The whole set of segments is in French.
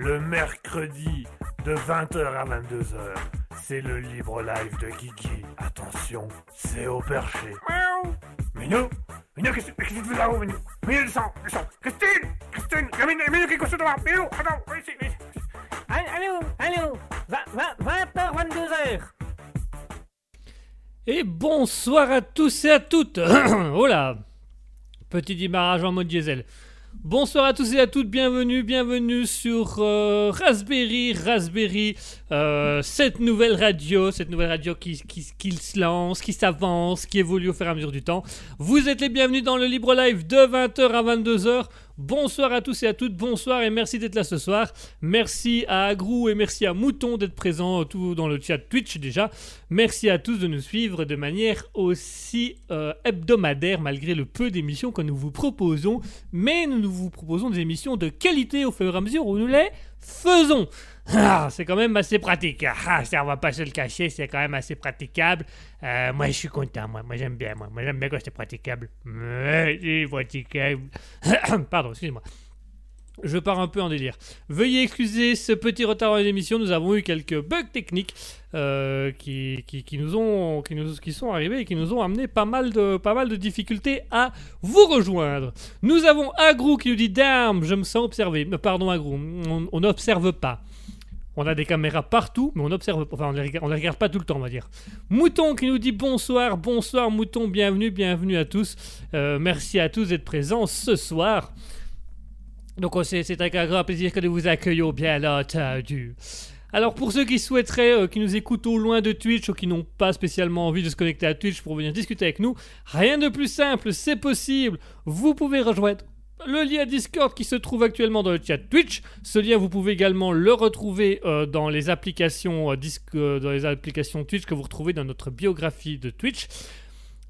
le mercredi de 20h à 22h. C'est le libre live de Kiki. Attention, c'est au perché. Miaou Minou Minou, qu'est-ce que tu fais là-haut, Minou? Minou, descends, descends Christine Christine Il y a Minou, Minou qui est couché devant Minou, attends, viens ici, viens ici Allô, allô 20h, 22h Et bonsoir à tous et à toutes Oh là Petit démarrage en mode diesel. Bonsoir à tous et à toutes, bienvenue, bienvenue sur euh, Raspberry, Raspberry, euh, cette nouvelle radio, cette nouvelle radio qui, qui, qui se lance, qui s'avance, qui évolue au fur et à mesure du temps. Vous êtes les bienvenus dans le Libre Live de 20h à 22h. Bonsoir à tous et à toutes, bonsoir et merci d'être là ce soir. Merci à Agrou et merci à Mouton d'être présent tout dans le chat Twitch déjà. Merci à tous de nous suivre de manière aussi euh, hebdomadaire malgré le peu d'émissions que nous vous proposons. Mais nous vous proposons des émissions de qualité au fur et à mesure où nous les faisons. Ah, c'est quand même assez pratique. Ah, ça, on va pas se le cacher, c'est quand même assez praticable. Euh, moi, je suis content, moi. Moi, j'aime bien, moi. Moi, j'aime bien quand c'est praticable. C'est praticable. Pardon, excusez-moi. Je pars un peu en délire. Veuillez excuser ce petit retard dans l'émission. Nous avons eu quelques bugs techniques euh, qui, nous ont, qui, nous, qui sont arrivés et qui nous ont amené pas mal de, pas mal de difficultés à vous rejoindre. Nous avons Agrou qui nous dit Damn, je me sens observé. Euh, Pardon, Agrou, on n'observe pas. On a des caméras partout, mais on observe. Enfin, on les, regarde, pas tout le temps, on va dire. Mouton qui nous dit bonsoir, bonsoir Mouton, bienvenue, bienvenue à tous. Euh, merci à tous d'être présents ce soir. Donc c'est un grand plaisir que nous vous accueillons bien entendu. Alors pour ceux qui souhaiteraient, euh, qui nous écoutent au loin de Twitch ou qui n'ont pas spécialement envie de se connecter à Twitch pour venir discuter avec nous, rien de plus simple, c'est possible. Vous pouvez rejoindre le lien Discord qui se trouve actuellement dans le chat Twitch. Ce lien, vous pouvez également le retrouver euh, dans les applications euh, euh, dans les applications Twitch que vous retrouvez dans notre biographie de Twitch.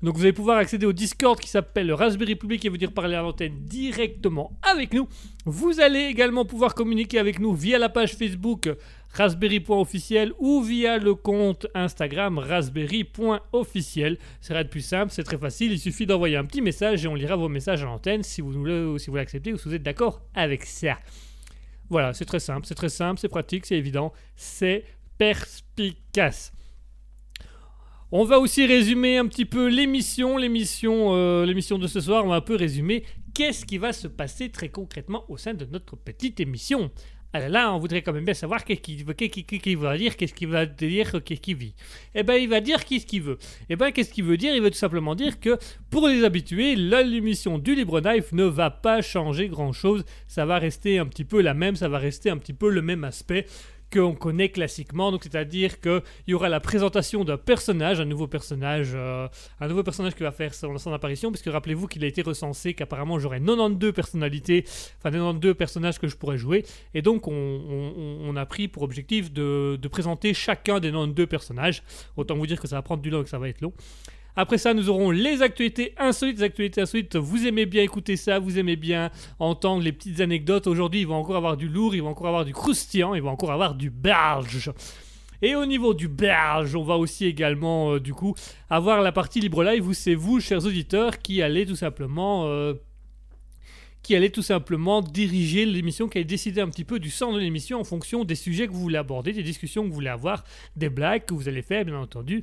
Donc vous allez pouvoir accéder au Discord qui s'appelle le Raspberry Public et venir parler à l'antenne directement avec nous. Vous allez également pouvoir communiquer avec nous via la page Facebook raspberry.officiel ou via le compte Instagram raspberry.officiel. C'est rien de plus simple, c'est très facile, il suffit d'envoyer un petit message et on lira vos messages à l'antenne si vous, l'acceptez ou si vous êtes d'accord avec ça. Voilà, c'est très simple, c'est très simple, c'est pratique, c'est évident, c'est perspicace. On va aussi résumer un petit peu l'émission, l'émission, euh, l'émission de ce soir. On va un peu résumer qu'est-ce qui va se passer très concrètement au sein de notre petite émission. Alors là, on voudrait quand même bien savoir qu'est-ce qu'il va dire, qu'est-ce qu'il va dire, qu'est-ce qu'il vit. Eh ben, il va dire qu'est-ce qu'il veut. Eh ben, qu'est-ce qu'il veut dire? Il veut tout simplement dire que pour les habitués, l'émission du Libre Knife ne va pas changer grand-chose. Ça va rester un petit peu la même, ça va rester un petit peu le même aspect qu'on connaît classiquement. Donc, c'est-à-dire qu'il y aura la présentation d'un personnage, un nouveau personnage, euh, un nouveau personnage qui va faire son, apparition, puisque rappelez-vous qu'il a été recensé qu'apparemment j'aurais 92 personnalités, enfin 92 personnages que je pourrais jouer. Et donc, on, a pris pour objectif de, de présenter chacun des 92 personnages. Autant vous dire que ça va prendre du temps et que ça va être long. Après ça, nous aurons les actualités insolites. Les actualités insolites, vous aimez bien écouter ça, vous aimez bien entendre les petites anecdotes. Aujourd'hui, il va encore avoir du lourd, il va encore avoir du croustillant, il va encore avoir du belge. Et au niveau du belge, on va aussi également, euh, du coup, avoir la partie libre live où c'est vous, chers auditeurs, qui allez tout simplement. euh, qui allait tout simplement diriger l'émission, qui allait décider un petit peu du sens de l'émission en fonction des sujets que vous voulez aborder, des discussions que vous voulez avoir, des blagues que vous allez faire, bien entendu.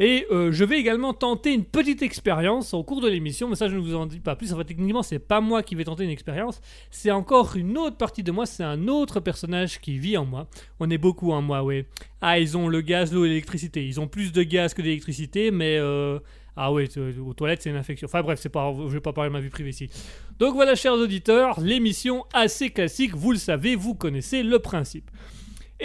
Et euh, je vais également tenter une petite expérience au cours de l'émission, mais ça je ne vous en dis pas plus. En fait, techniquement, c'est pas moi qui vais tenter une expérience, c'est encore une autre partie de moi, c'est un autre personnage qui vit en moi. On est beaucoup en moi, oui. Ah, ils ont le gaz, l'eau l'électricité. Ils ont plus de gaz que d'électricité, mais euh, ah ouais, t- aux toilettes c'est une infection. Enfin bref, c'est pas, je vais pas parler de ma vie privée ici. Donc voilà, chers auditeurs, l'émission assez classique, vous le savez, vous connaissez le principe.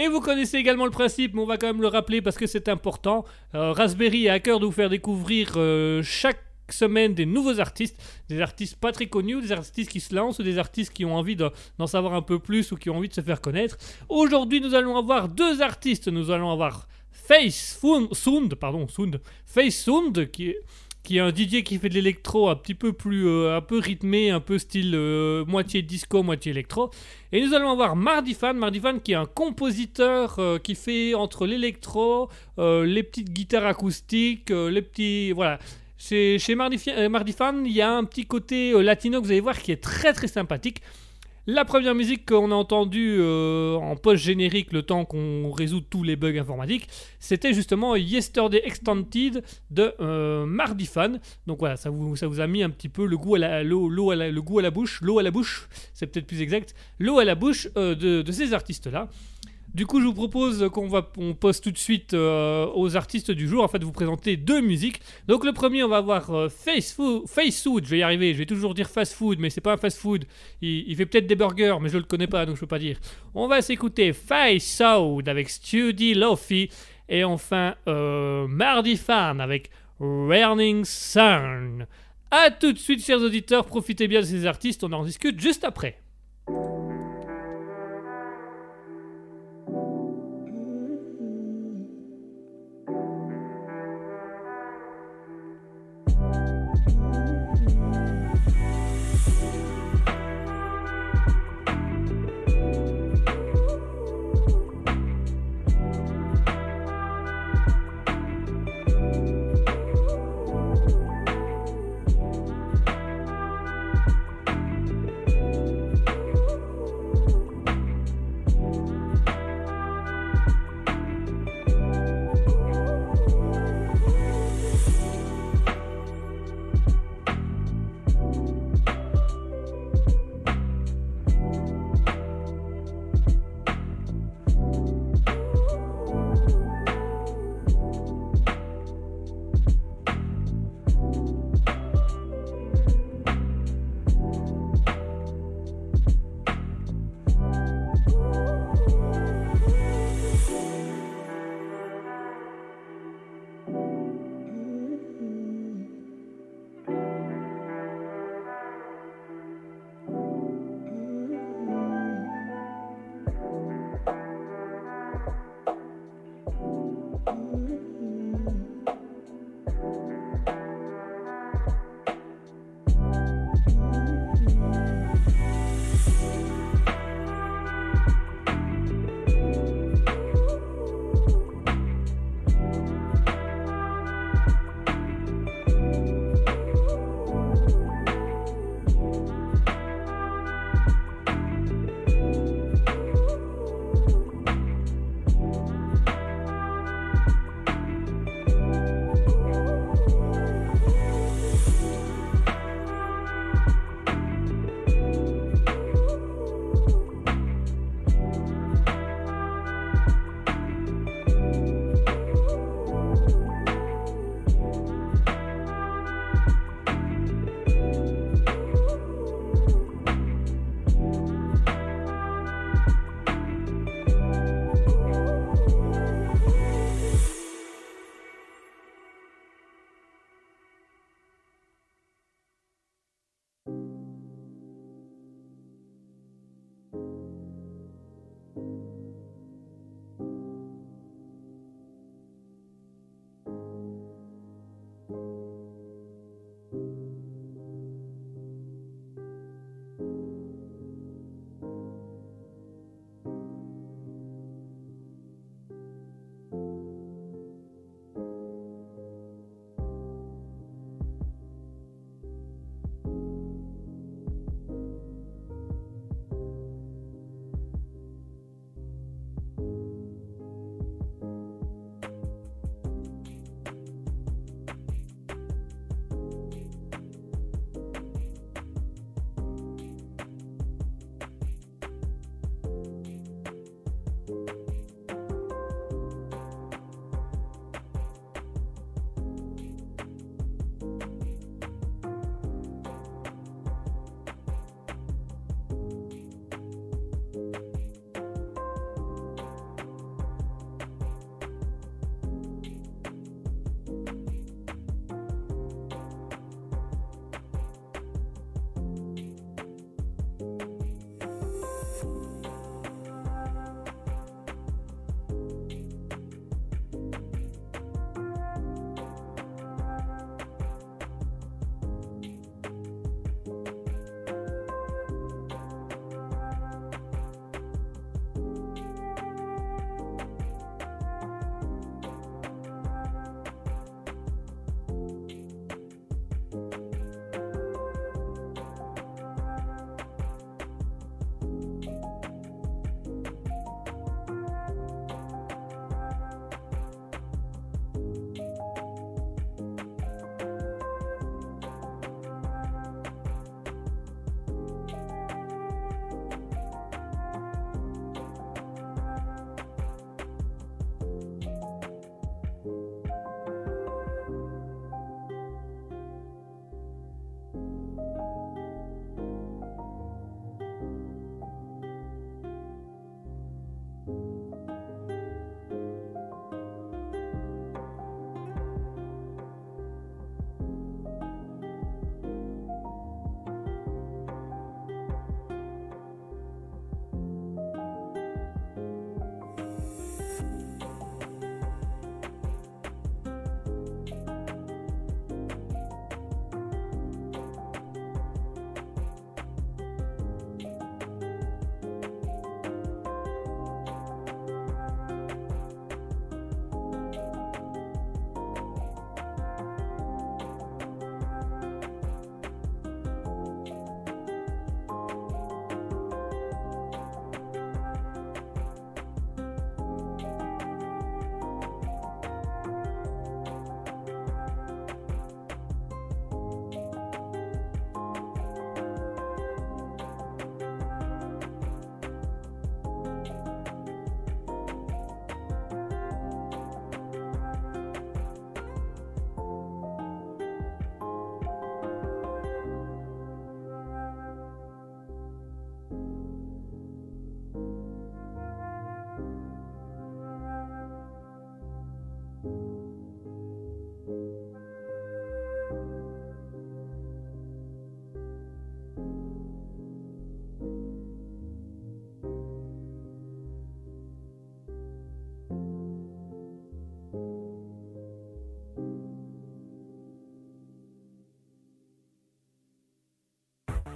Et vous connaissez également le principe, mais on va quand même le rappeler parce que c'est important. Euh, Raspberry a à cœur de vous faire découvrir euh, chaque semaine des nouveaux artistes, des artistes pas très connus, des artistes qui se lancent, des artistes qui ont envie de- d'en savoir un peu plus ou qui ont envie de se faire connaître. Aujourd'hui, nous allons avoir deux artistes. Nous allons avoir Face Sound, pardon, Sound, Face Sound, qui est, qui est un DJ qui fait de l'électro un petit peu plus, euh, un peu rythmé, un peu style euh, moitié disco, moitié électro. Et nous allons avoir Mardi Fan, Mardi Fan qui est un compositeur euh, qui fait entre l'électro, les petites guitares acoustiques, les petits, voilà. Chez, chez Mardi, Fan, il y a un petit côté latino que vous allez voir qui est très très sympathique. La première musique qu'on a entendue euh, en post-générique, le temps qu'on résout tous les bugs informatiques, c'était justement Yesterday Extended de euh, Mardi Fan. Donc voilà, ça vous, a mis un petit peu le goût à la, bouche, l'eau à la bouche, c'est peut-être plus exact, l'eau à la bouche euh, de, de ces artistes-là. Du coup, je vous propose qu'on va, tout de suite euh, aux artistes du jour, en fait, de vous présenter deux musiques. Donc, le premier, on va avoir euh, Face, Food, Face Food, je vais y arriver, je vais toujours dire fast food, mais c'est pas un fast food. Il, il fait peut-être des burgers, mais je le connais pas, donc je peux pas dire. On va s'écouter Face Food avec Study Lofi, et enfin euh, Mardi Fan avec Burning Sun. A tout de suite, chers auditeurs, profitez bien de ces artistes, on en discute juste après.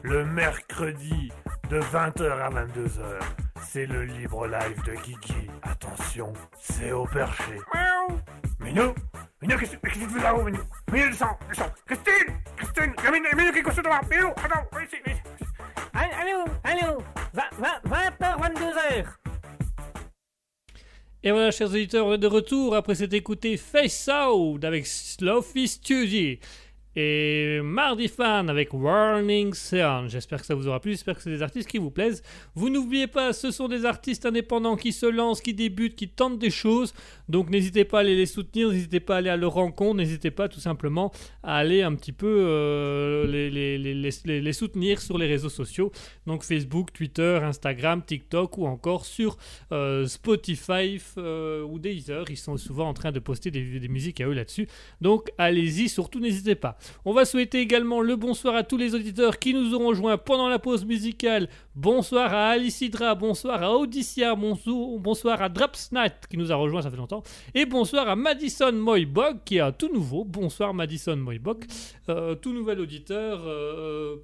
Le mercredi de 20h à 22h. C'est le libre live de Kiki. Attention, c'est au perché. Miaou. Minou Minou, qu'est-ce qu'est-ce que tu fais là-haut, Minou? Minou, descends, descends. Christine Christine Il y a Minou, Minou qui est couché devant. Minou, attends, viens ici, viens ici. Allô, allô, 20h, 22h. Et voilà, chers auditeurs, on est de retour après s'être écouté Face Out avec Sloppy Studio et Mardi Fan avec Warning Sound. J'espère que ça vous aura plu, j'espère que c'est des artistes qui vous plaisent. Vous n'oubliez pas, ce sont des artistes indépendants qui se lancent, qui débutent, qui tentent des choses. Donc n'hésitez pas à aller les soutenir, n'hésitez pas à aller à leur rencontre, n'hésitez pas tout simplement à aller un petit peu euh, les, soutenir sur les réseaux sociaux. Donc Facebook, Twitter, Instagram, TikTok ou encore sur euh, Spotify euh, ou Deezer. Ils sont souvent en train de poster des musiques à eux là-dessus. Donc allez-y, surtout n'hésitez pas. On va souhaiter également le bonsoir à tous les auditeurs qui nous auront joints pendant la pause musicale. Bonsoir à Alicidra, bonsoir à Odyssia, bonsoir, à Dropsnat qui nous a rejoint, ça fait longtemps. Et bonsoir à Madison Moybog qui est un tout nouveau. Bonsoir Madison Moybog, euh, tout nouvel auditeur. euh,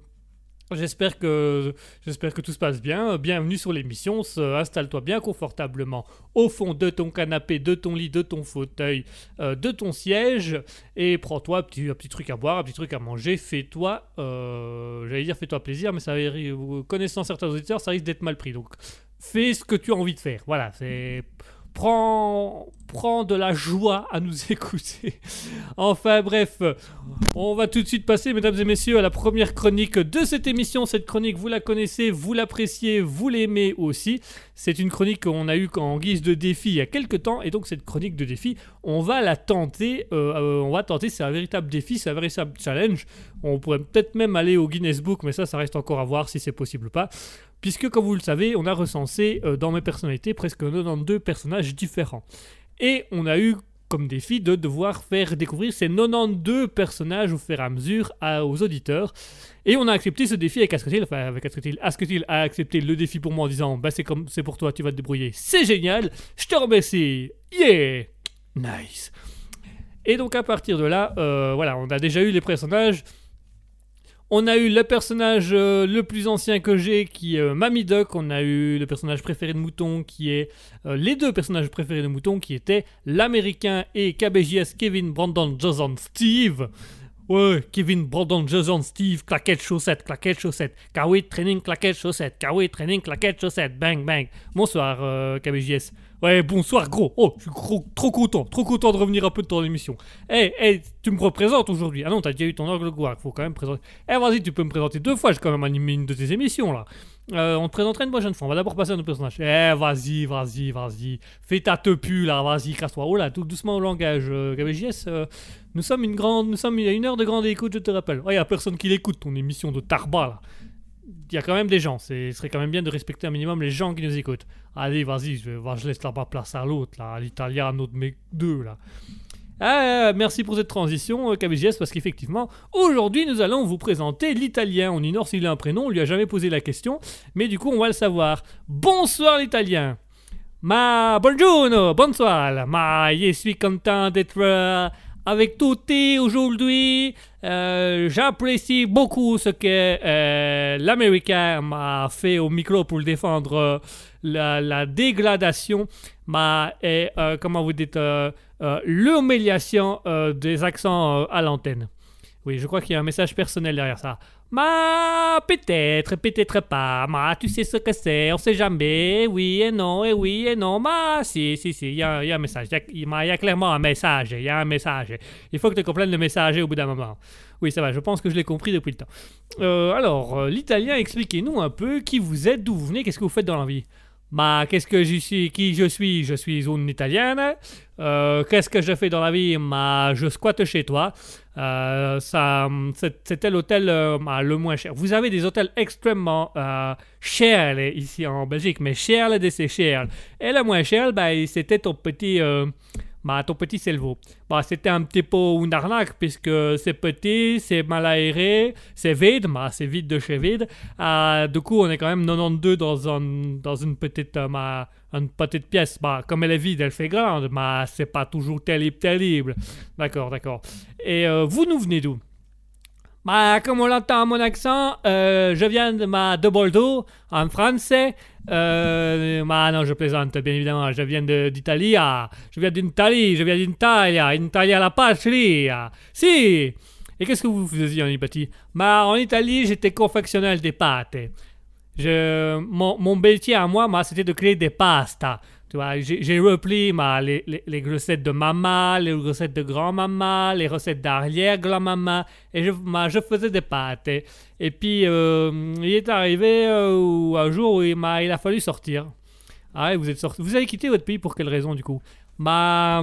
J'espère que, j'espère que tout se passe bien. Bienvenue sur l'émission. Se- Installe-toi bien confortablement au fond de ton canapé, de ton lit, de ton fauteuil, euh, de ton siège et prends-toi un petit, truc à boire, un petit truc à manger. Fais-toi, euh, j'allais dire fais-toi plaisir, mais ça, connaissant certains auditeurs, ça risque d'être mal pris. Donc fais ce que tu as envie de faire. Voilà, c'est. Prends, prends de la joie à nous écouter. Enfin bref, on va tout de suite passer, mesdames et messieurs, à la première chronique de cette émission. Cette chronique, vous la connaissez, vous l'appréciez, vous l'aimez aussi. C'est une chronique qu'on a eue en guise de défi il y a quelques temps, et donc cette chronique de défi, on va la tenter. euh, euh, on va tenter, c'est un véritable défi, c'est un véritable challenge. On pourrait peut-être même aller au Guinness Book, mais ça, ça reste encore à voir si c'est possible ou pas. Puisque, comme vous le savez, on a recensé euh, dans mes personnalités presque 92 personnages différents. Et on a eu comme défi de devoir faire découvrir ces 92 personnages au fur et à mesure aux auditeurs. Et on a accepté ce défi avec Asketil, enfin avec Asketil, Asketil a accepté le défi pour moi en disant bah c'est comme c'est pour toi, tu vas te débrouiller, c'est génial, je te remercie, yeah, nice. Et donc à partir de là, euh, voilà, on a déjà eu les personnages. On a eu le personnage euh, le plus ancien que j'ai qui est euh, Mamie Duck. On a eu le personnage préféré de Mouton qui est euh, les deux personnages préférés de Mouton qui étaient l'américain et KBJS Kevin Brandon Jason Steve. Ouais, Kevin Brandon Jason Steve, claquette chaussette, claquette chaussette. Kawi training, claquette chaussette. Kawi training, claquette chaussette. Bang, bang. Bonsoir, KBJS. Ouais, bonsoir, gros. Oh, je suis trop content, trop content de revenir un peu de ton émission. Eh, eh, tu me représentes aujourd'hui. Ah non, t'as déjà eu ton angle gloire, faut quand même présenter. Eh, vas-y, tu peux me présenter deux fois, j'ai quand même animé une de tes émissions, là. Euh, on te présentera une prochaine fois, on va d'abord passer à nos personnages. Eh, vas-y, vas-y, vas-y. Fais ta tepu, là, vas-y, casse-toi. Oh là, tout doucement au langage, euh, KBJS. euh, nous sommes une grande, nous sommes a une heure de grande écoute, je te rappelle. Il y a personne qui l'écoute, ton émission de Tarba, là. Il y a quand même des gens, ce serait quand même bien de respecter un minimum les gens qui nous écoutent. Allez, vas-y, je, je laisse la place à l'autre, là, à l'italiano de mes deux, là. Ah, merci pour cette transition, euh, KBGS, parce qu'effectivement, aujourd'hui, nous allons vous présenter l'italien. On ignore s'il a un prénom, on lui a jamais posé la question, mais du coup, on va le savoir. Bonsoir l'italien. Ma buongiorno, bonsoir. Ma je suis content d'être avec tutti aujourd'hui. Euh, J'apprécie beaucoup ce que euh, l'Américain m'a fait au micro pour défendre euh, la, la dégradation, ma, et, comment vous dites, l'humiliation des accents à l'antenne. Oui, je crois qu'il y a un message personnel derrière ça. Ma, peut-être, peut-être pas. Ma, tu sais ce que c'est, on sait jamais. Oui et non, et oui et non. Ma, si, si, si, il y y a un message. Il y a clairement un message. Il y a un message. Il faut que tu comprennes le message au bout d'un moment. Oui, ça va, je pense que je l'ai compris depuis le temps. Euh, alors, euh, l'italien, expliquez-nous un peu qui vous êtes, d'où vous venez, qu'est-ce que vous faites dans la vie? Ma, qu'est-ce que je suis, qui je suis? Je suis une italienne. Euh, qu'est-ce que je fais dans la vie? Ma, je squatte chez toi. Euh, ça, c'était l'hôtel euh, bah, le moins cher. Vous avez des hôtels extrêmement euh, chers ici en Belgique, mais cher de c'est cher. Et le moins cher, bah, c'était ton petit, bah, ton petit cerveau. Bah, c'était un petit peu une arnaque puisque c'est petit, c'est mal aéré, c'est vide, bah, c'est vide de chez vide. Euh, du coup, on est quand même 92 dans, un, dans une petite, bah, une petite pièce. Bah, comme elle est vide, elle fait grande, mais c'est pas toujours terrible, terrible. D'accord, d'accord. Et euh, vous nous venez d'où? Bah, comme on l'entend à mon accent, euh, je viens de, ma, de Bordeaux, en français. Euh, bah, non, je plaisante, bien évidemment. Je viens d'Italie. ah. Je viens d'Italie, je viens d'Italie, Italie à la patria. Si Et qu'est-ce que vous faisiez en Italie? Bah, en Italie, j'étais confectionneur des pâtes. Je, mon, mon métier à moi, moi, c'était de créer des pastas. Tu vois, j'ai repris ma, les, les, recettes de maman, les recettes de grand-maman, les recettes d'arrière-grand-maman, et je, je faisais des pâtes. Et, puis, euh, il est arrivé euh, un jour où il, m'a- il a fallu sortir. Ah vous êtes sorti. Vous avez quitté votre pays pour quelle raison, du coup? Ma,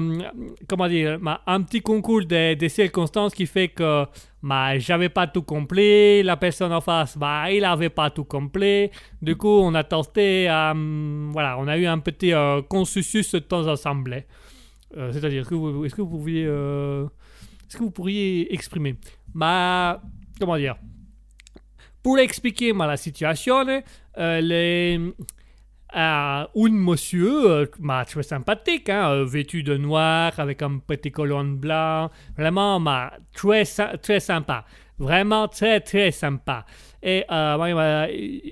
comment dire, ma, un petit concours des, des circonstances qui fait que bah, j'avais pas tout complet, la personne en face, bah, il avait pas tout complet. Du coup, on a tenté, hum, voilà, on a eu un petit euh, consensus de temps. Euh, C'est-à-dire, que vous- est-ce que vous pouviez, euh, est-ce que vous pourriez exprimer, bah, comment dire, pour expliquer ma, la situation, euh, les, un monsieur, euh, très sympathique, hein, euh, vêtu de noir avec un petit colonne blanc, vraiment très, très sympa, vraiment très très sympa. Et euh,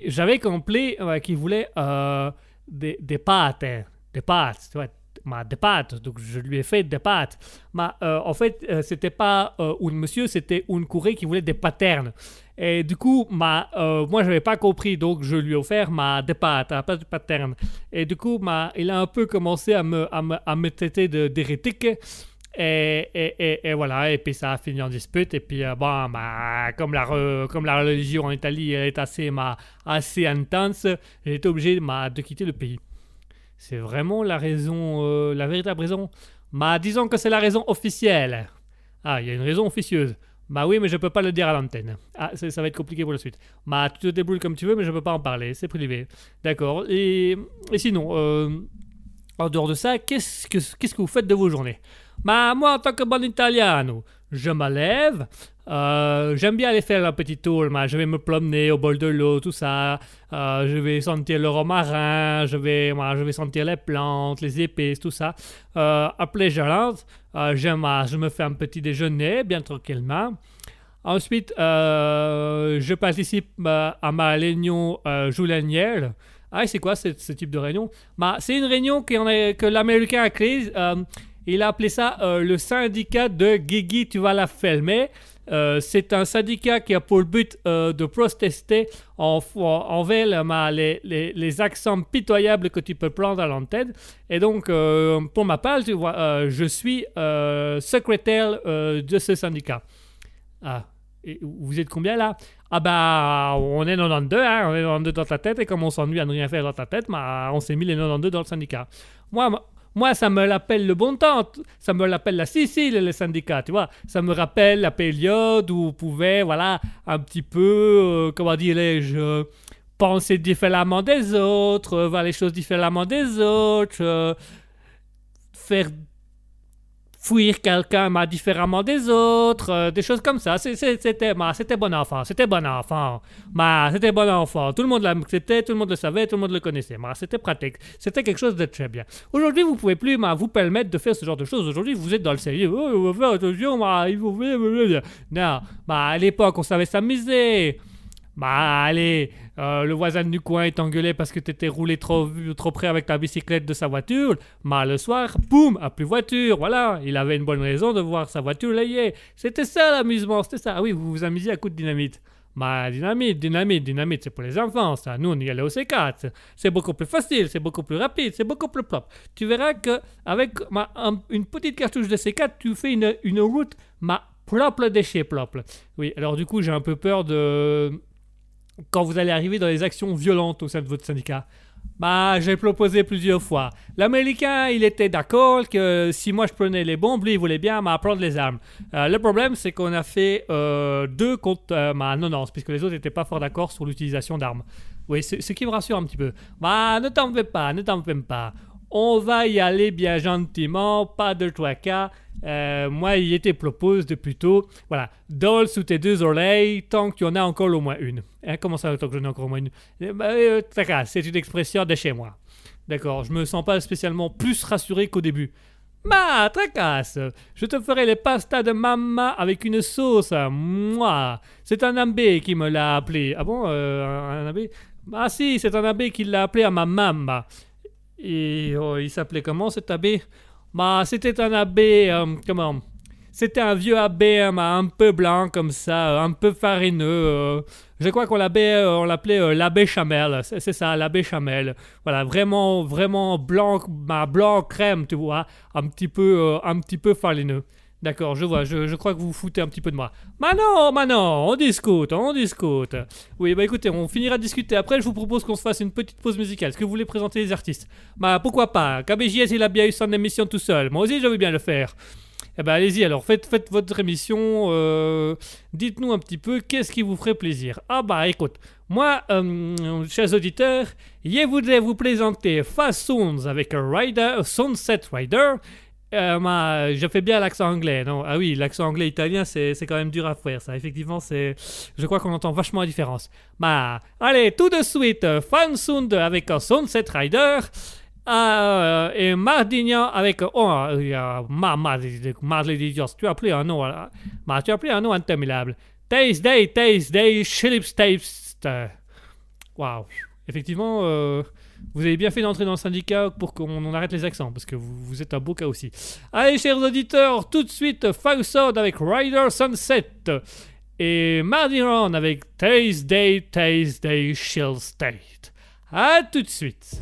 j'avais compris qu'il voulait des, pâtes, hein, des pâtes, des pâtes, donc je lui ai fait des pâtes. Mais en fait, c'était pas un monsieur, c'était une courée qui voulait des paternes. Et du coup, ma, euh, moi, je n'avais pas compris, donc je lui ai offert ma, pâtes, hein, de paterne. Et du coup, ma, il a un peu commencé à me, à me, à me traiter d'hérétique. Et, et, et, et voilà, et puis ça a fini en dispute. Et puis, euh, bon, bah, comme, la, comme la religion en Italie elle est assez, ma, assez intense, j'ai été obligé ma, de quitter le pays. C'est vraiment la raison, euh, la véritable raison. Bah, disons que c'est la raison officielle. Ah, il y a une raison officieuse. Bah oui, mais je peux pas le dire à l'antenne. Ah, ça va être compliqué pour la suite. Bah, tu te débrouilles comme tu veux, mais je peux pas en parler. C'est privé. D'accord. Et, et sinon, euh, en dehors de ça, qu'est-ce que, qu'est-ce que vous faites de vos journées? Bah, moi, en tant que bon italiano, je me lève. euh, J'aime bien aller faire un petit tour. bah, je vais me promener au bord de l'eau, tout ça. Euh, je vais sentir le romarin. Je vais, moi, je vais sentir les plantes, les épices, tout ça. Après, je rentre. Euh, je, me fais un petit déjeuner, bien tranquillement. Ensuite, euh, je participe euh, à ma réunion journalière. Ah, c'est quoi ce, ce type de réunion? Bah, C'est une réunion que l'Américain a créée. il a appelé ça le syndicat de Guigui, tu vas la filmer. Euh, c'est un syndicat qui a pour but euh, de protester en, en- envers les, les- les accents pitoyables que tu peux prendre à l'antenne. Et donc, euh, pour ma part, tu vois, je suis secrétaire de ce syndicat. Ah, vous êtes combien là? Ah bah, on est 92, hein, on est 92 dans ta tête, et comme on s'ennuie à ne rien faire dans ta tête, bah, on s'est mis les 92 dans le syndicat. Moi, moi- ça me l'appelle le bon temps, ça me l'appelle la Sicile, le syndicat, tu vois. Ça me rappelle la période où on pouvait, voilà, un petit peu, euh, comment dirais-je, penser différemment des autres, euh, voir les choses différemment des autres, euh, faire fuir quelqu'un différemment des autres, euh, des choses comme ça. C'était bon enfant, c'était bon enfant. C'était bon enfant. Tout le monde l'acceptait, tout le monde le savait, tout le monde le connaissait. C'était pratique. C'était quelque chose de très bien. Aujourd'hui, vous pouvez plus bah, vous permettre de faire ce genre de choses. Aujourd'hui, vous êtes dans le sérieux. Oh, il faut faire attention, il faut faire... Non, bah, à l'époque, on savait s'amuser. Bah allez, euh, le voisin du coin est engueulé parce que t'étais roulé trop, trop près avec ta bicyclette de sa voiture. Bah le soir, boum, a plus voiture, voilà. Il avait une bonne raison de voir sa voiture layée. C'était ça l'amusement, c'était ça. Ah oui, vous vous amusiez à coups de dynamite. Bah dynamite, dynamite, dynamite, c'est pour les enfants ça. Nous on y allait au C4. C'est beaucoup plus facile, c'est beaucoup plus rapide, c'est beaucoup plus propre. Tu verras que avec ma- un- une petite cartouche de C4, tu fais une, une route ma propre de chez propre. Oui, alors du coup j'ai un peu peur de quand vous allez arriver dans les actions violentes au sein de votre syndicat Bah, j'ai proposé plusieurs fois. L'Américain, il était d'accord que si moi je prenais les bombes, lui, il voulait bien m'apprendre les armes. Euh, le problème, c'est qu'on a fait euh, deux contre euh, ma 90, puisque les autres n'étaient pas fort d'accord sur l'utilisation d'armes. Oui, ce ce qui me rassure un petit peu. Bah, ne t'en fais pas, ne t'en fais pas. On va y aller bien gentiment, pas de trois cas. Euh, moi, il était propose de plutôt, voilà, dole sous tes deux oreilles tant qu'il y en a encore au moins une. Hein, comment ça, tant que j'en ai encore au moins une? Eh ben, euh, C'est une expression de chez moi. D'accord, je me sens pas spécialement plus rassuré qu'au début. Ma, tracasse, je te ferai les pastas de mamma avec une sauce. Moi, c'est un abbé qui me l'a appelé. Ah bon, euh, un, un abbé? Ah si, c'est un abbé qui l'a appelé à ma mamma. Et oh, il s'appelait comment cet abbé? Bah, c'était un abbé, euh, comment? C'était un vieux abbé hein, bah, un peu blanc comme ça, un peu farineux. euh. je crois qu'on l'appelait, euh, euh, l'abbé Chamel. C'est ça, l'abbé Chamel. Voilà, vraiment, vraiment blanc, bah, blanc crème, tu vois, un petit peu, euh, un petit peu farineux. D'accord, je vois, je, je crois que vous vous foutez un petit peu de moi. Mais non, mais non, on discute, on discute. Oui, bah écoutez, on finira de discuter après. Je vous propose qu'on se fasse une petite pause musicale. Est-ce que vous voulez présenter les artistes? Bah pourquoi pas? KBJS, il a bien eu son émission tout seul. Moi aussi, je veux bien le faire. Eh ben allez-y, alors faites, votre émission. euh, Dites-nous un petit peu qu'est-ce qui vous ferait plaisir? Ah bah écoute, moi, euh, chers auditeurs, je voudrais vous présenter Fast Sounds avec Rider, Sunset Rider. Euh, ma- je fais bien l'accent anglais, non? Ah oui, l'accent anglais-italien, c'est quand même dur à faire, ça. Effectivement, c'est, je crois qu'on entend vachement la différence. Bah, allez, tout de suite, Fun Sound avec un Sunset Rider. euh, et Mardignan avec oh euh, ma tu as appelé un nom bah, tu as appelé un nom interminable Taste Day Taste Day Philips Taste waouh effectivement euh, vous avez bien fait d'entrer dans le syndicat pour qu'on arrête les accents, parce que vous, êtes un beau cas aussi. Allez, chers auditeurs, tout de suite, Sword avec Rider Sunset. Et Mardi Ron avec Taste Day, Taste Day, Chill State. À tout de suite.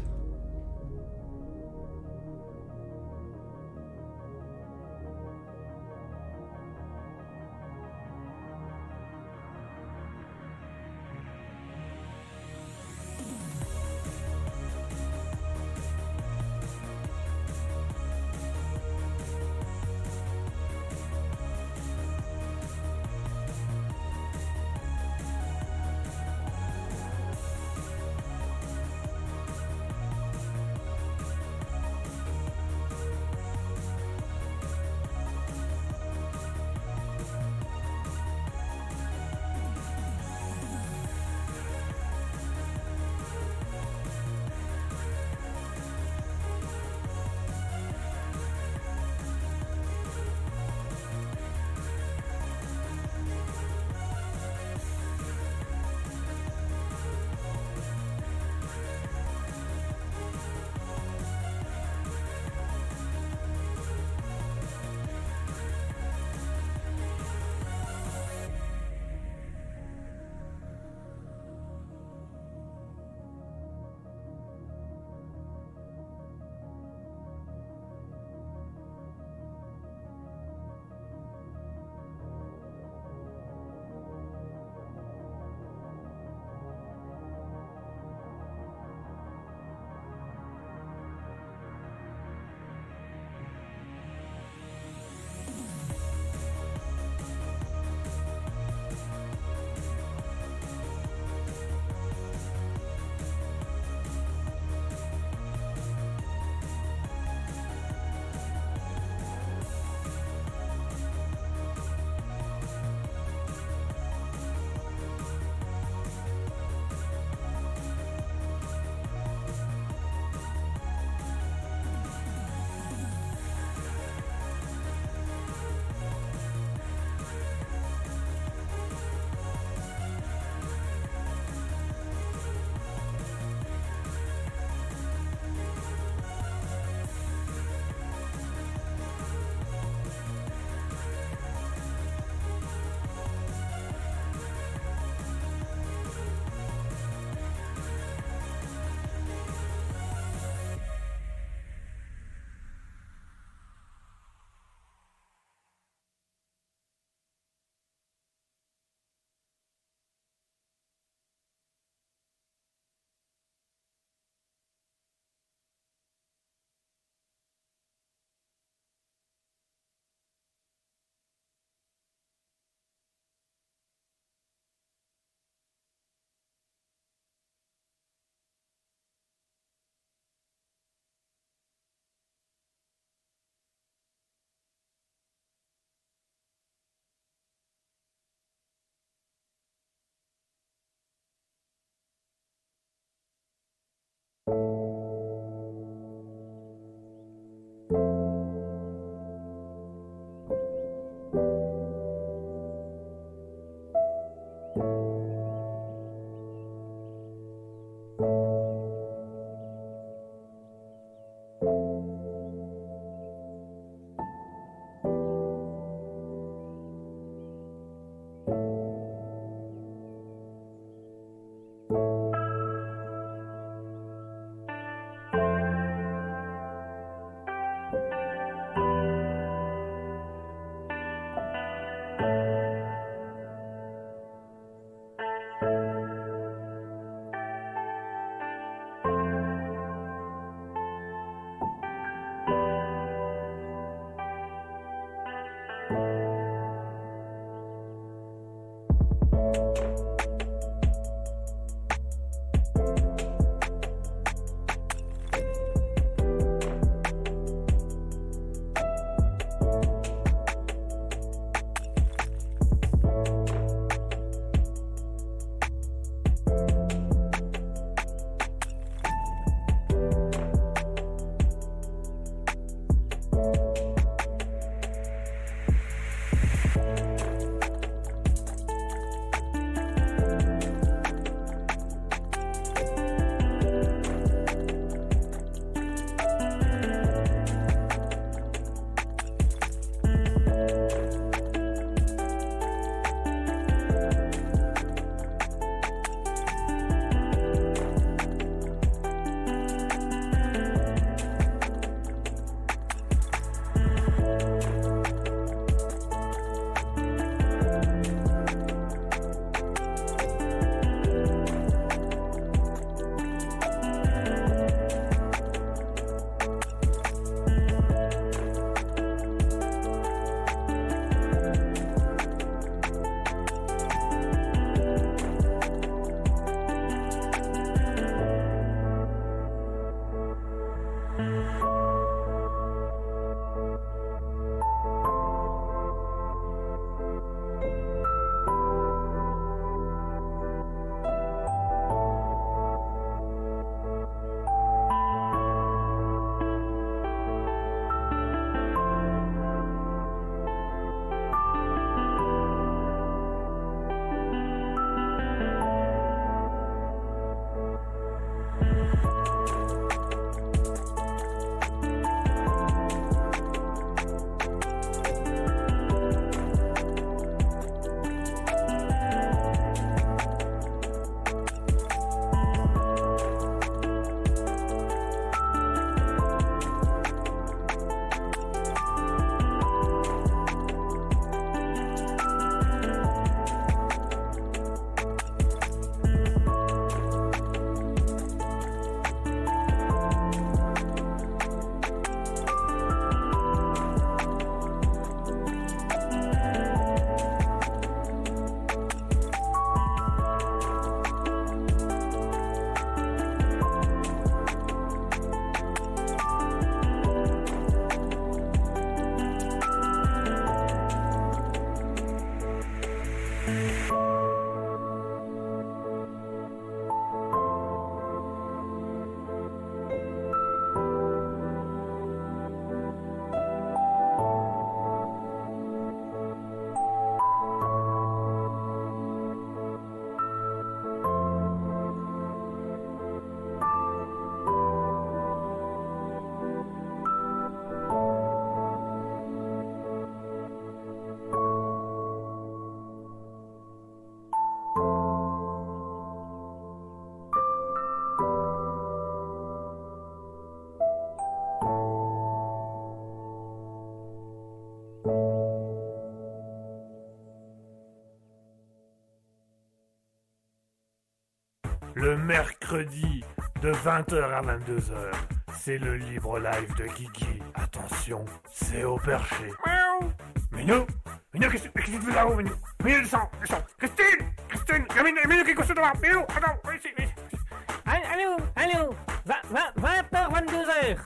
Le mercredi de 20h à 22h, c'est le libre live de Guigui. Attention, c'est au perché. Miaou. Minou Minou, qu'est-ce que tu fais là-haut, Minou Minou, descends, descends. Christine Christine Il y a Minou, Minou qui est couché devant. Minou, attends, viens ici, viens ici. Allô, allô, 20h, 22h.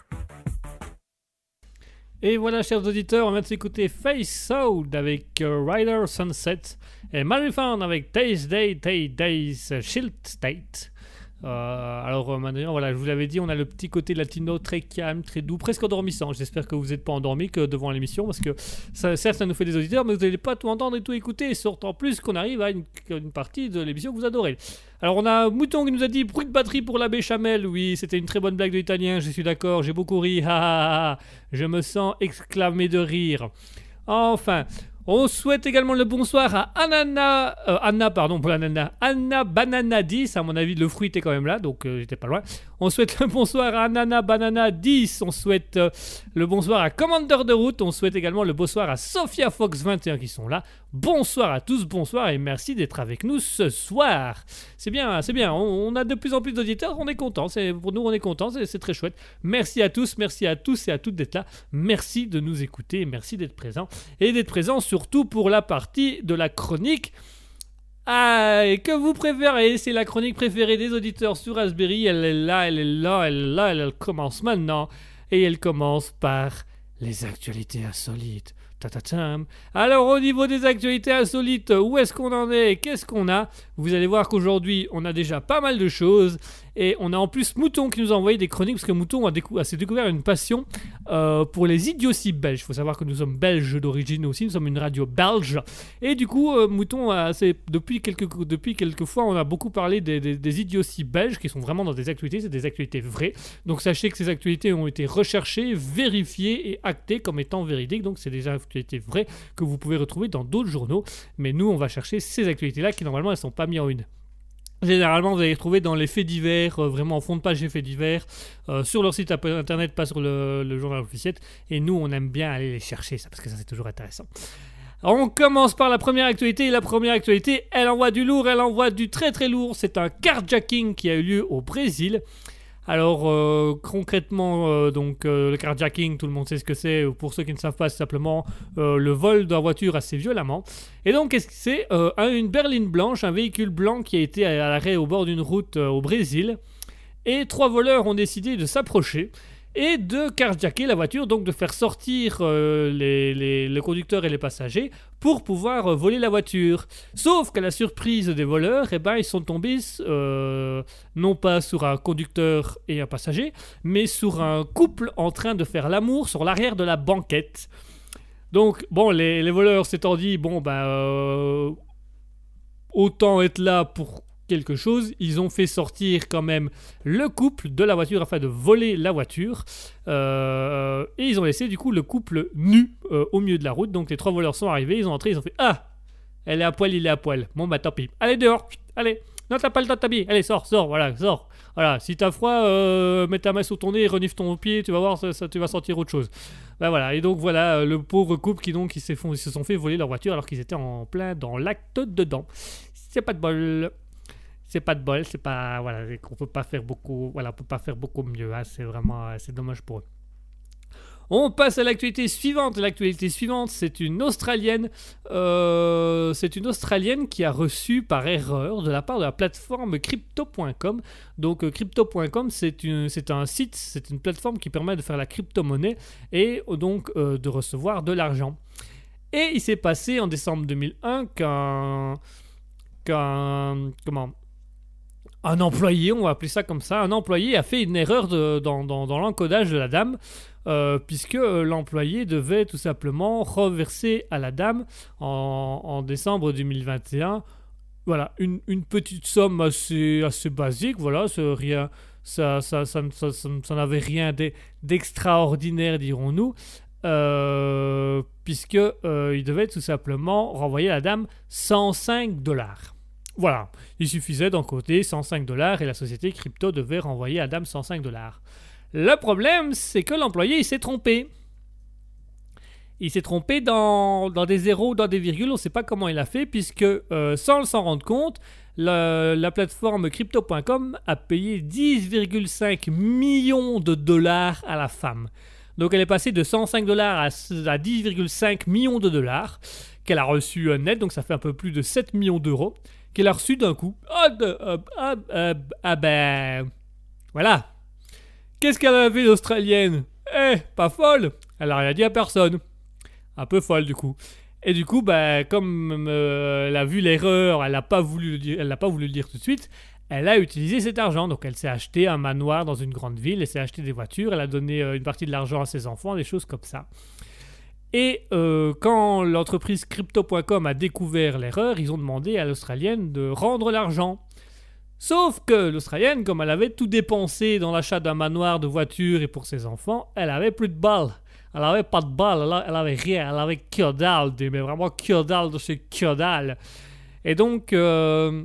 Et voilà, chers auditeurs, on vient de s'écouter Face Sound avec euh, Rider Sunset et Marifound avec Days Day Day Days Shield State. Euh, alors euh, maintenant, voilà, je vous l'avais dit, on a le petit côté latino très calme, très doux, presque endormissant. J'espère que vous n'êtes pas endormi que devant l'émission parce que certes, ça nous fait des auditeurs, mais vous n'allez pas tout entendre et tout écouter, surtout en plus qu'on arrive à une, partie de l'émission que vous adorez. Alors on a Mouton qui nous a dit bruit de batterie pour la béchamel. Oui, c'était une très bonne blague de l'italien, je suis d'accord, j'ai beaucoup ri. Je me sens exclamé de rire. Enfin, on souhaite également le bonsoir à Anana, euh, Anna, pardon, pas Anana, Anna Banana 10. À mon avis, le fruit était quand même là, donc euh, j'étais pas loin. On souhaite le bonsoir à Nana Banana 10. On souhaite euh, le bonsoir à Commander de route. On souhaite également le bonsoir à Sophia Fox 21 qui sont là. Bonsoir à tous, bonsoir et merci d'être avec nous ce soir. C'est bien, c'est bien. On, a de plus en plus d'auditeurs. On est content. C'est pour nous, on est content. C'est c'est très chouette. Merci à tous, merci à tous et à toutes d'être là. Merci de nous écouter. Merci d'être présents et d'être présents surtout pour la partie de la chronique. Ah, et que vous préférez, c'est la chronique préférée des auditeurs sur Raspberry. Elle est là, elle est là, elle est là, elle, commence maintenant. Et elle commence par les actualités insolites. Alors au niveau des actualités insolites, où est-ce qu'on en est? Qu'est-ce qu'on a? Vous allez voir qu'aujourd'hui, on a déjà pas mal de choses. Et on a en plus Mouton qui nous a envoyé des chroniques, parce que Mouton a, découvert une passion euh, pour les idioties belges. Il faut savoir que nous sommes belges d'origine aussi, nous sommes une radio belge. Et du coup, euh, Mouton, a, depuis, quelques, depuis fois, on a beaucoup parlé des, des, idioties belges qui sont vraiment dans des actualités, c'est des actualités vraies. Donc sachez que ces actualités ont été recherchées, vérifiées et actées comme étant véridiques. Donc c'est des actualités vraies que vous pouvez retrouver dans d'autres journaux. Mais nous, on va chercher ces actualités-là qui normalement elles sont pas mises en une. Généralement, vous allez les retrouver dans les faits divers, euh, vraiment en fond de page des faits divers, euh, sur leur site internet, pas sur le, journal officiel. Et nous, on aime bien aller les chercher, ça, parce que ça, c'est toujours intéressant. On commence par la première actualité. La première actualité, elle envoie du lourd, elle envoie du très très lourd. C'est un carjacking qui a eu lieu au Brésil. Alors euh, concrètement, euh, donc euh, le carjacking, tout le monde sait ce que c'est. Pour ceux qui ne savent pas, c'est simplement le vol de la voiture assez violemment. Et donc, qu'est-ce que c'est un- Une berline blanche, un véhicule blanc qui a été à, l'arrêt au bord d'une route au Brésil. Et trois voleurs ont décidé de s'approcher et de carjacker la voiture, donc de faire sortir euh, les, les- le conducteur et les passagers pour pouvoir euh, voler la voiture. Sauf qu'à la surprise des voleurs, eh ben, ils sont tombés euh, non pas sur un conducteur et un passager, mais sur un couple en train de faire l'amour sur l'arrière de la banquette. Donc, bon, les, les voleurs s'étant dit, bon, bah, autant être là pour quelque chose, ils ont fait sortir quand même le couple de la voiture afin de voler la voiture. Euh, et ils ont laissé du coup le couple nu euh, au milieu de la route. Donc les trois voleurs sont arrivés, ils ont entré, ils ont fait Ah Elle est à poil, il est à poil. Bon bah tant pis. Allez dehors, allez. Non, t'as pas le temps de t'habiller. Allez, sors, sors, voilà, sors. Voilà, si t'as froid, euh, mets ta main sur ton nez, renifle ton pied, tu vas voir, ça, tu vas sentir autre chose. Bah voilà, et donc voilà, le pauvre couple qui donc se, font, ils se sont fait voler leur voiture alors qu'ils étaient en plein dans l'acte dedans. C'est pas de bol. C'est pas de bol, c'est pas voilà, on peut pas faire beaucoup, voilà, on peut pas faire beaucoup mieux. hein, c'est vraiment, euh, c'est dommage pour eux. On passe à l'actualité suivante. L'actualité suivante, c'est une Australienne. euh, c'est une Australienne qui a reçu par erreur de la part de la plateforme crypto.com. Donc euh, crypto.com, c'est une- c'est un site, c'est une plateforme qui permet de faire la crypto-monnaie et donc de recevoir de l'argent. Et il s'est passé en décembre 2001 qu'un qu'un comment un employé, on va appeler ça comme ça, un employé a fait une erreur dans, l'encodage de la dame, euh, puisque euh, l'employé devait tout simplement reverser à la dame en, décembre 2021, voilà, une, petite somme assez, basique, voilà, c'est rien, ça, ça, ça, n'avait rien d'e- d'extraordinaire, dirons-nous, euh, puisque euh, il devait tout simplement renvoyer à la dame 105 dollars. Voilà, il suffisait d'encoder 105 dollars et la société crypto devait renvoyer à dame 105 dollars. Le problème, c'est que l'employé s'est trompé. Il s'est trompé dans, des zéros, dans des virgules, on ne sait pas comment il a fait, puisque euh, sans s'en rendre compte, la, la plateforme crypto.com a payé 10,5 millions de dollars à la femme. Donc elle est passée de 105 dollars à, à 10,5 millions de dollars qu'elle a reçu euh, net, donc ça fait un peu plus de 7 millions d'euros qu'elle a reçu d'un coup. Ah, de- ah, ah, ah, ben... Voilà. Qu'est-ce qu'elle avait l'Australienne Eh, pas folle Elle a rien dit à personne. Un peu folle du coup. Et du coup, bah, comme euh, elle a vu l'erreur, elle n'a pas, voulu le dire- pas voulu le dire tout de suite, elle a utilisé cet argent. Donc elle s'est acheté un manoir dans une grande ville, elle s'est acheté des voitures, elle a donné euh, une partie de l'argent à ses enfants, des choses comme ça. Et euh, quand l'entreprise crypto.com a découvert l'erreur, ils ont demandé à l'Australienne de rendre l'argent. Sauf que l'Australienne, comme elle avait tout dépensé dans l'achat d'un manoir, de voitures et pour ses enfants, elle avait plus de balles. Elle avait pas de balles, elle, elle avait rien, elle avait que dalle, mais vraiment que dalle de chez que dalle. Et donc, euh,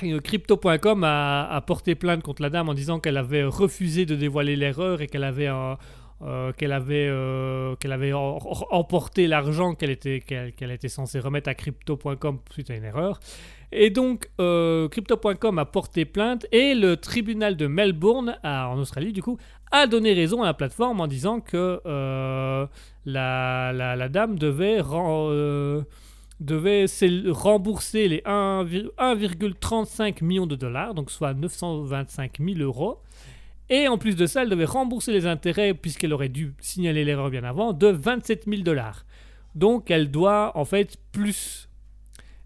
Crypto.com a, a porté plainte contre la dame en disant qu'elle avait refusé de dévoiler l'erreur et qu'elle avait un- euh, qu'elle avait, euh, qu'elle avait em- emporté l'argent qu'elle était, qu'elle, qu'elle était censée remettre à Crypto.com suite à une erreur. Et donc, euh, Crypto.com a porté plainte et le tribunal de Melbourne, en Australie, du coup, a donné raison à la plateforme en disant que la, la- la dame devait, devait rembourser les 1, 1,35 millions de dollars, donc soit 925 000 euros. Et en plus de ça, elle devait rembourser les intérêts, puisqu'elle aurait dû signaler l'erreur bien avant, de 27 000 dollars. Donc elle doit en fait plus.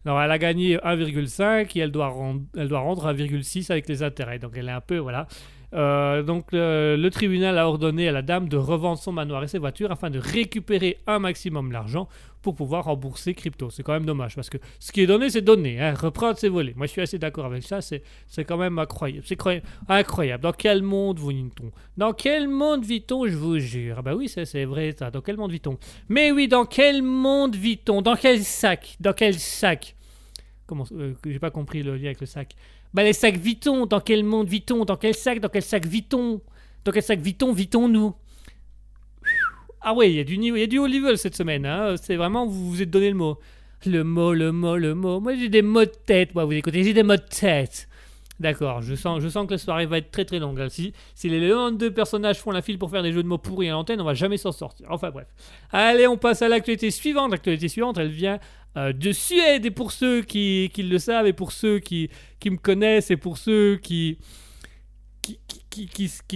Alors elle a gagné 1,5 et elle doit rendre, rendre 1,6 avec les intérêts. Donc elle est un peu, voilà. Euh, donc le, tribunal a ordonné à la dame de revendre son manoir et ses voitures afin de récupérer un maximum d'argent pour pouvoir rembourser crypto. C'est quand même dommage parce que ce qui est donné, c'est donné. Hein. Reprendre, c'est volé. Moi, je suis assez d'accord avec ça. C'est, c'est quand même incroyable. Incroyable. Dans quel monde vit-on Dans quel monde vit-on, je vous jure? Ah bah oui, c'est vrai, ça. Dans quel monde vit-on? Mais oui, dans quel monde vit-on? Dans quel sac? Dans quel sac? Comment euh, J'ai pas compris le lien avec le sac. Bah les sacs vit-on Dans quel monde vit-on? Dans quel sac? Dans quel sac vit-on? Dans quel sac vit-on? Vit-on-nous? Ah ouais, il y a du niveau, il y a du haut level cette semaine. Hein. C'est vraiment, vous vous êtes donné le mot. Le mot, le mot, le mot. Moi j'ai des mots de tête, moi vous écoutez, j'ai des mots de tête. D'accord, je sens, je sens que la soirée va être très très longue. Si, si les 22 personnages font la file pour faire des jeux de mots pourris à l'antenne, on va jamais s'en sortir. Enfin bref. Allez, on passe à l'actualité suivante. L'actualité suivante, elle vient de Suède. Et pour ceux qui, le savent, et pour ceux qui, me connaissent, et pour ceux qui,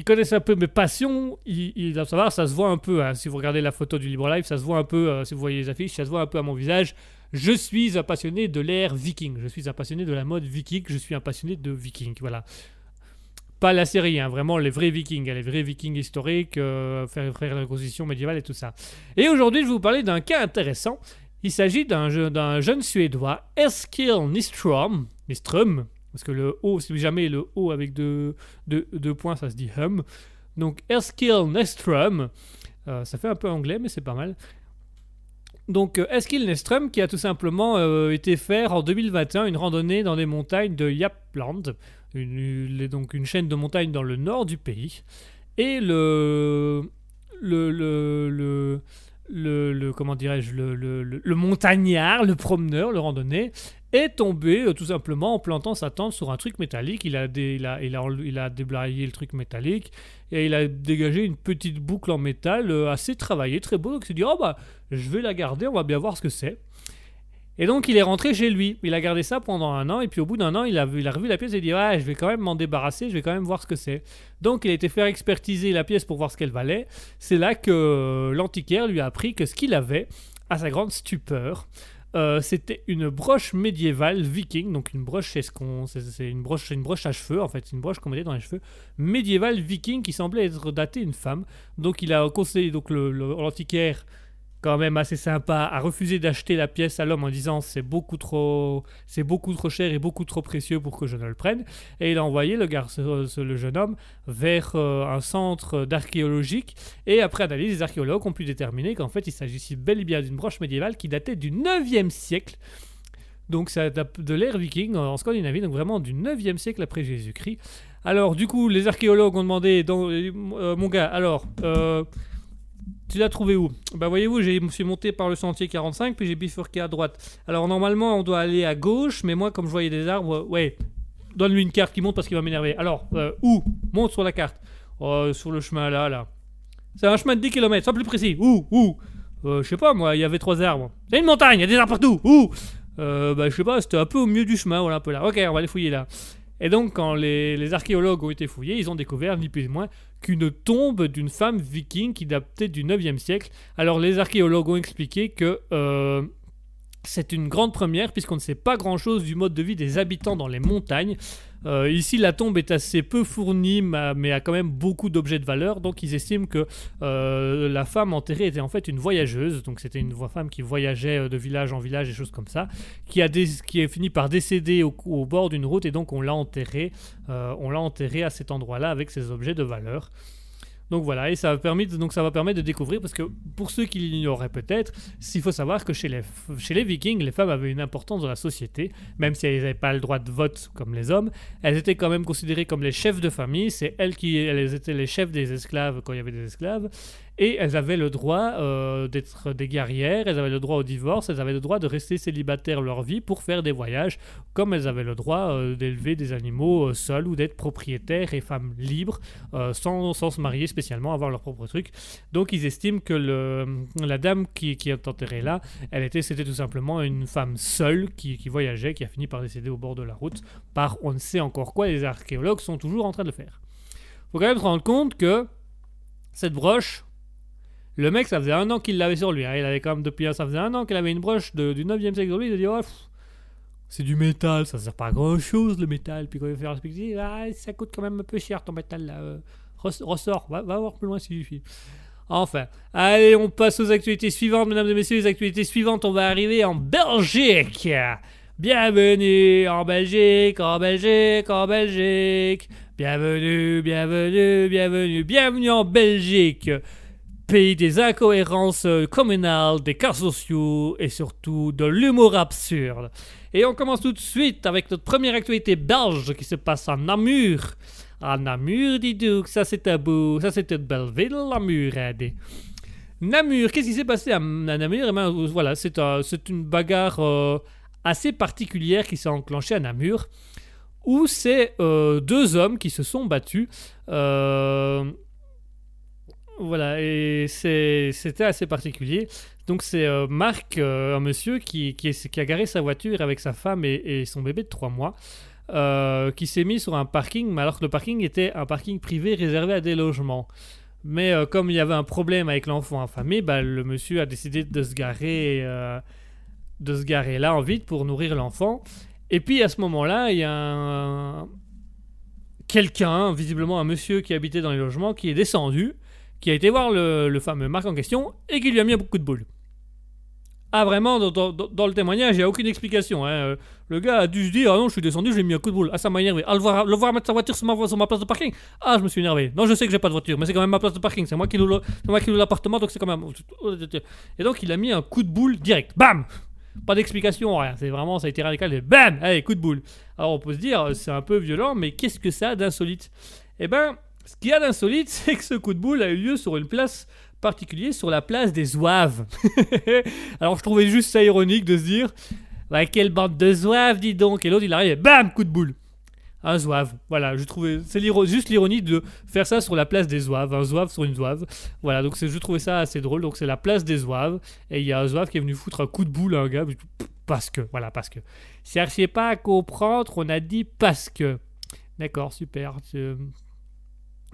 connaissent un peu mes passions, ils doivent savoir, ça se voit un peu. hein. Si vous regardez la photo du Libre Live, ça se voit un peu. euh, si vous voyez les affiches, ça se voit un peu à mon visage. Je suis un passionné de l'ère viking. Je suis un passionné de la mode viking. Je suis un passionné de viking. Voilà. Pas la série, hein, vraiment les vrais vikings, hein, les vrais vikings historiques, euh, faire, faire la reconstitution médiévale et tout ça. Et aujourd'hui, je vais vous parler d'un cas intéressant. Il s'agit d'un je- d'un jeune Suédois, Eskil Nistrom, Nistrom, parce que le O, si jamais le O avec deux, deux, points, ça se dit hum. Donc Eskil Nistrom, euh, ça fait un peu anglais, mais c'est pas mal. Donc euh, Eskil Nistrom qui a tout simplement euh, été faire en 2021 une randonnée dans les montagnes de Yapland, une- donc une chaîne de montagnes dans le nord du pays. Et le, le, le, le, le, comment dirais-je, le, le, le- montagnard, le promeneur, le randonnée, est tombé euh, tout simplement en plantant sa tente sur un truc métallique. Il a, dé- il a, il a, il a déblayé le truc métallique et il a dégagé une petite boucle en métal euh, assez travaillée, très beau. Donc il s'est dit, oh bah, je vais la garder, on va bien voir ce que c'est. Et donc il est rentré chez lui. Il a gardé ça pendant un an et puis au bout d'un an, il a, vu, revu la pièce et dit, ouais, je vais quand même m'en débarrasser, je vais quand même voir ce que c'est. Donc il a été faire expertiser la pièce pour voir ce qu'elle valait. C'est là que euh, l'antiquaire lui a appris que ce qu'il avait, à sa grande stupeur, euh, c'était une broche médiévale viking, donc une broche, c'est c'est, une broche, à cheveux en fait, une broche qu'on mettait dans les cheveux, médiévale viking qui semblait être datée une femme. Donc il a conseillé donc l'antiquaire quand même assez sympa a refusé d'acheter la pièce à l'homme en disant c'est beaucoup trop c'est beaucoup trop cher et beaucoup trop précieux pour que je ne le prenne. Et il a envoyé le garçon le jeune homme vers euh, un centre d'archéologique et après analyse les archéologues ont pu déterminer qu'en fait il s'agissait bel et bien d'une broche médiévale qui datait du 9e siècle. Donc ça de l'ère viking en Scandinavie donc vraiment du 9e siècle après Jésus-Christ. Alors du coup les archéologues ont demandé euh, mon gars alors euh, tu l'as trouvé où? Bah voyez-vous, je me suis monté par le sentier 45, puis j'ai bifurqué à droite. Alors normalement, on doit aller à gauche, mais moi, comme je voyais des arbres, ouais, donne-lui une carte qui monte parce qu'il va m'énerver. Alors, euh, où? Monte sur la carte. Oh, sur le chemin là, là. C'est un chemin de 10 km, sois plus précis. Où? Où? Euh, Je sais pas, moi, il y avait trois arbres. C'est une montagne, il y a des arbres partout. Où? Euh, Bah je sais pas, c'était un peu au milieu du chemin, voilà, un peu là. Ok, on va aller fouiller là. Et donc, quand les, archéologues ont été fouillés, ils ont découvert, ni plus ni moins, qu'une tombe d'une femme viking qui datait du 9e siècle. Alors les archéologues ont expliqué que euh, c'est une grande première puisqu'on ne sait pas grand-chose du mode de vie des habitants dans les montagnes. Euh, ici, la tombe est assez peu fournie, ma- mais a quand même beaucoup d'objets de valeur. Donc, ils estiment que euh, la femme enterrée était en fait une voyageuse. Donc, c'était une femme qui voyageait euh, de village en village et choses comme ça, qui a, qui a fini par décéder au, bord d'une route et donc on l'a enterrée. on l'a enterrée à cet endroit-là avec ses objets de valeur. Donc voilà, et ça va permettre, donc ça va permettre de découvrir, parce que pour ceux qui l'ignoraient peut-être, il faut savoir que chez les, chez les Vikings, les femmes avaient une importance dans la société, même si elles n'avaient pas le droit de vote comme les hommes, elles étaient quand même considérées comme les chefs de famille, c'est elles qui elles étaient les chefs des esclaves quand il y avait des esclaves, et elles avaient le droit euh, d'être des guerrières, elles avaient le droit au divorce, elles avaient le droit de rester célibataires leur vie pour faire des voyages, comme elles avaient le droit euh, d'élever des animaux euh, seules ou d'être propriétaires et femmes libres, sans, sans se marier spécialement, avoir leur propre truc. Donc ils estiment que la dame qui, est enterrée là, elle était, c'était tout simplement une femme seule qui, voyageait, qui a fini par décéder au bord de la route par on ne sait encore quoi, les archéologues sont toujours en train de le faire. Faut quand même se rendre compte que cette broche, le mec, ça faisait un an qu'il l'avait sur lui. hein. Il avait quand même depuis ça faisait un an qu'il avait une broche de- du 9e siècle. Il a dit oh, c'est du métal, ça sert pas à grand chose le métal. Puis quand il la perspective, ah, ça coûte quand même un peu cher ton métal là. euh, res- ressort, va, va voir plus loin s'il suffit. Enfin, allez, on passe aux actualités suivantes, mesdames et messieurs. Les actualités suivantes, on va arriver en Belgique. Bienvenue en Belgique, en Belgique, en Belgique. Bienvenue, bienvenue, bienvenue, bienvenue en Belgique. Pays des incohérences euh, communales, des cas sociaux et surtout de l'humour absurde. Et on commence tout de suite avec notre première actualité belge qui se passe à Namur. À Namur, dis donc, ça c'était beau, ça c'était une belle ville, Namur, hein, dis. Namur, qu'est-ce qui s'est passé à, Namur? Eh ben, euh, voilà, c'est un- c'est une bagarre euh, assez particulière qui s'est enclenchée à Namur, où c'est deux hommes qui se sont battus. Voilà, et c'était assez particulier. Donc c'est euh, Marc, euh, un monsieur qui, a garé sa voiture avec sa femme et, son bébé de 3 mois, euh, qui s'est mis sur un parking, mais alors que le parking était un parking privé réservé à des logements. Mais comme il y avait un problème avec l'enfant affamé, bah, le monsieur a décidé de se garer, de se garer là en vide pour nourrir l'enfant. Et puis à ce moment-là, il y a un- quelqu'un, visiblement un monsieur qui habitait dans les logements, qui est descendu, qui a été voir le, fameux Marc en question et qui lui a mis un coup de boule. Ah vraiment, dans, le témoignage, il n'y a aucune explication. hein. Euh, Le gars a dû se dire, ah non, je suis descendu, je lui ai mis un coup de boule. Ah, ça m'a énervé. Ah, le voir, le voir mettre sa voiture sur ma, place de parking. Ah, je me suis énervé. Non, je sais que j'ai pas de voiture, mais c'est quand même ma place de parking. C'est moi qui loue l'appartement, donc c'est quand même... Et donc, il a mis un coup de boule direct. Bam Pas d'explication, rien. C'est vraiment, ça a été radical. Et bam Allez, coup de boule. Alors, on peut se dire, c'est un peu violent, mais qu'est-ce que ça d'insolite? Eh ben, ce qu'il y a d'insolite, c'est que ce coup de boule a eu lieu sur une place particulière, sur la place des Zouaves. Alors je trouvais juste ça ironique de se dire, bah, quelle bande de Zouaves, dis donc. Et l'autre il arrive et bam, coup de boule. Un Zouave. Voilà, je trouvais, c'est juste l'ironie de faire ça sur la place des Zouaves, un Zouave sur une Zouave. Voilà, donc je trouvais ça assez drôle. Donc c'est la place des Zouaves et il y a un Zouave qui est venu foutre un coup de boule à un gars. Parce que, voilà, parce que. Cherchez pas à comprendre, on a dit parce que. D'accord, super.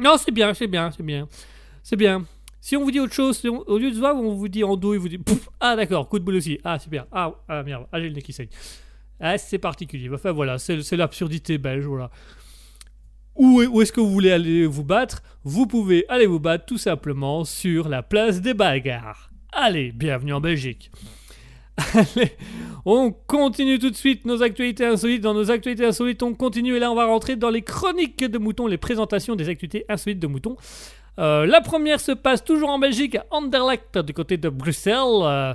Non, c'est bien, c'est bien, c'est bien. C'est bien. Si on vous dit autre chose, au lieu de Zouave, on vous dit Ando, il vous dit Ah, d'accord, coup de boule aussi. Ah, super. Ah, ah merde, ah, j'ai le nez qui saigne. Ah, c'est particulier. Enfin, voilà, c'est l'absurdité belge, voilà. Où, où est-ce que vous voulez aller vous battre? Vous pouvez aller vous battre tout simplement sur la place des bagarres. Allez, bienvenue en Belgique. Allez, on continue tout de suite nos actualités insolites. Dans nos actualités insolites, on continue et là, on va rentrer dans les chroniques de moutons, les présentations des actualités insolites de moutons. Euh, la première se passe toujours en Belgique, à Anderlecht, du côté de Bruxelles. Euh,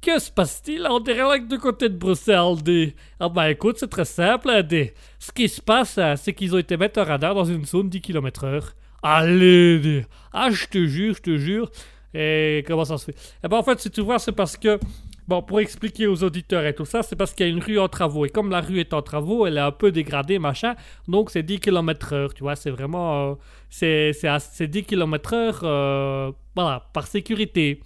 que se passe-t-il à Anderlecht du côté de Bruxelles des... Ah bah écoute, c'est très simple. des... Ce qui se passe, euh, c'est qu'ils ont été mettre un radar dans une zone 10 km heure. Allez, des... ah je te jure, je te jure. Et comment ça se fait? Eh ben en fait, si tu vois, c'est parce que... Bon, pour expliquer aux auditeurs et tout ça, c'est parce qu'il y a une rue en travaux. Et comme la rue est en travaux, elle est un peu dégradée, machin. Donc c'est 10 km heure, tu vois. C'est vraiment... euh, c'est c'est à- c'est 10 km heure, euh, voilà, par sécurité.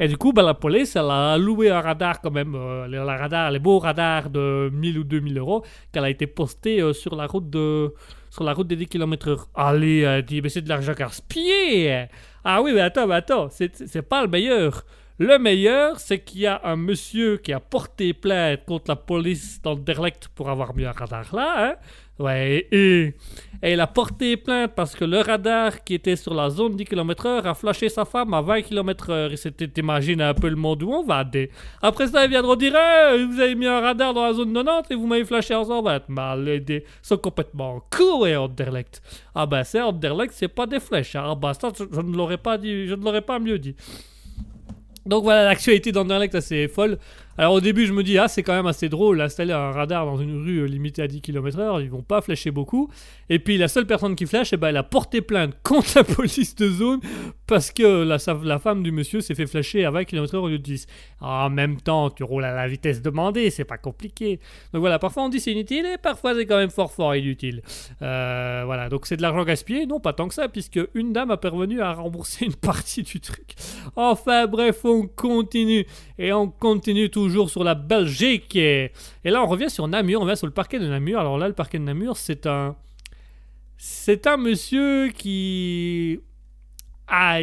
Et du coup, ben, la police, elle a loué un radar quand même, euh, le, la radar, les beaux radars de 1000 ou 2000 euros, qu'elle a été postée euh, sur la route de sur la route des 10 km heure. Allez, elle dit, mais c'est de l'argent gaspillé. Ah oui, mais attends, mais attends, c'est c'est pas le meilleur. Le meilleur, c'est qu'il y a un monsieur qui a porté plainte contre la police d'Anderlecht pour avoir mis un radar là. hein. Ouais, et, il a porté plainte parce que le radar qui était sur la zone 10 km/h a flashé sa femme à 20 km/h. Et c'était, t'imagines un peu le monde où on va. Après ça, ils viendront dire Vous avez mis un radar dans la zone 90 et vous m'avez flashé en 120. Mais les dés sont complètement cool, et Anderlecht. Ah ben, c'est Anderlecht, c'est pas des flèches. hein. Ah bah, ça, je ne l'aurais pas dit, je ne l'aurais pas mieux dit. Donc voilà, l'actualité d'Anderlecht assez folle. Alors au début, je me dis, ah, c'est quand même assez drôle, installer un radar dans une rue euh, limitée à 10 km/h, ils vont pas flasher beaucoup. Et puis la seule personne qui flash, eh ben, elle a porté plainte contre la police de zone parce que la, femme du monsieur s'est fait flasher à 20 km/h au lieu de 10. En même temps, tu roules à la vitesse demandée, c'est pas compliqué. Donc voilà, parfois on dit c'est inutile et parfois c'est quand même fort fort inutile. Euh, voilà, donc c'est de l'argent gaspillé Non, pas tant que ça, puisque une dame a parvenu à rembourser une partie du truc. Enfin bref, on continue. Et on continue toujours sur la Belgique. Et, et là, on revient sur Namur, on revient sur le parquet de Namur. Alors là, le parquet de Namur, c'est un... C'est un monsieur qui... Ah,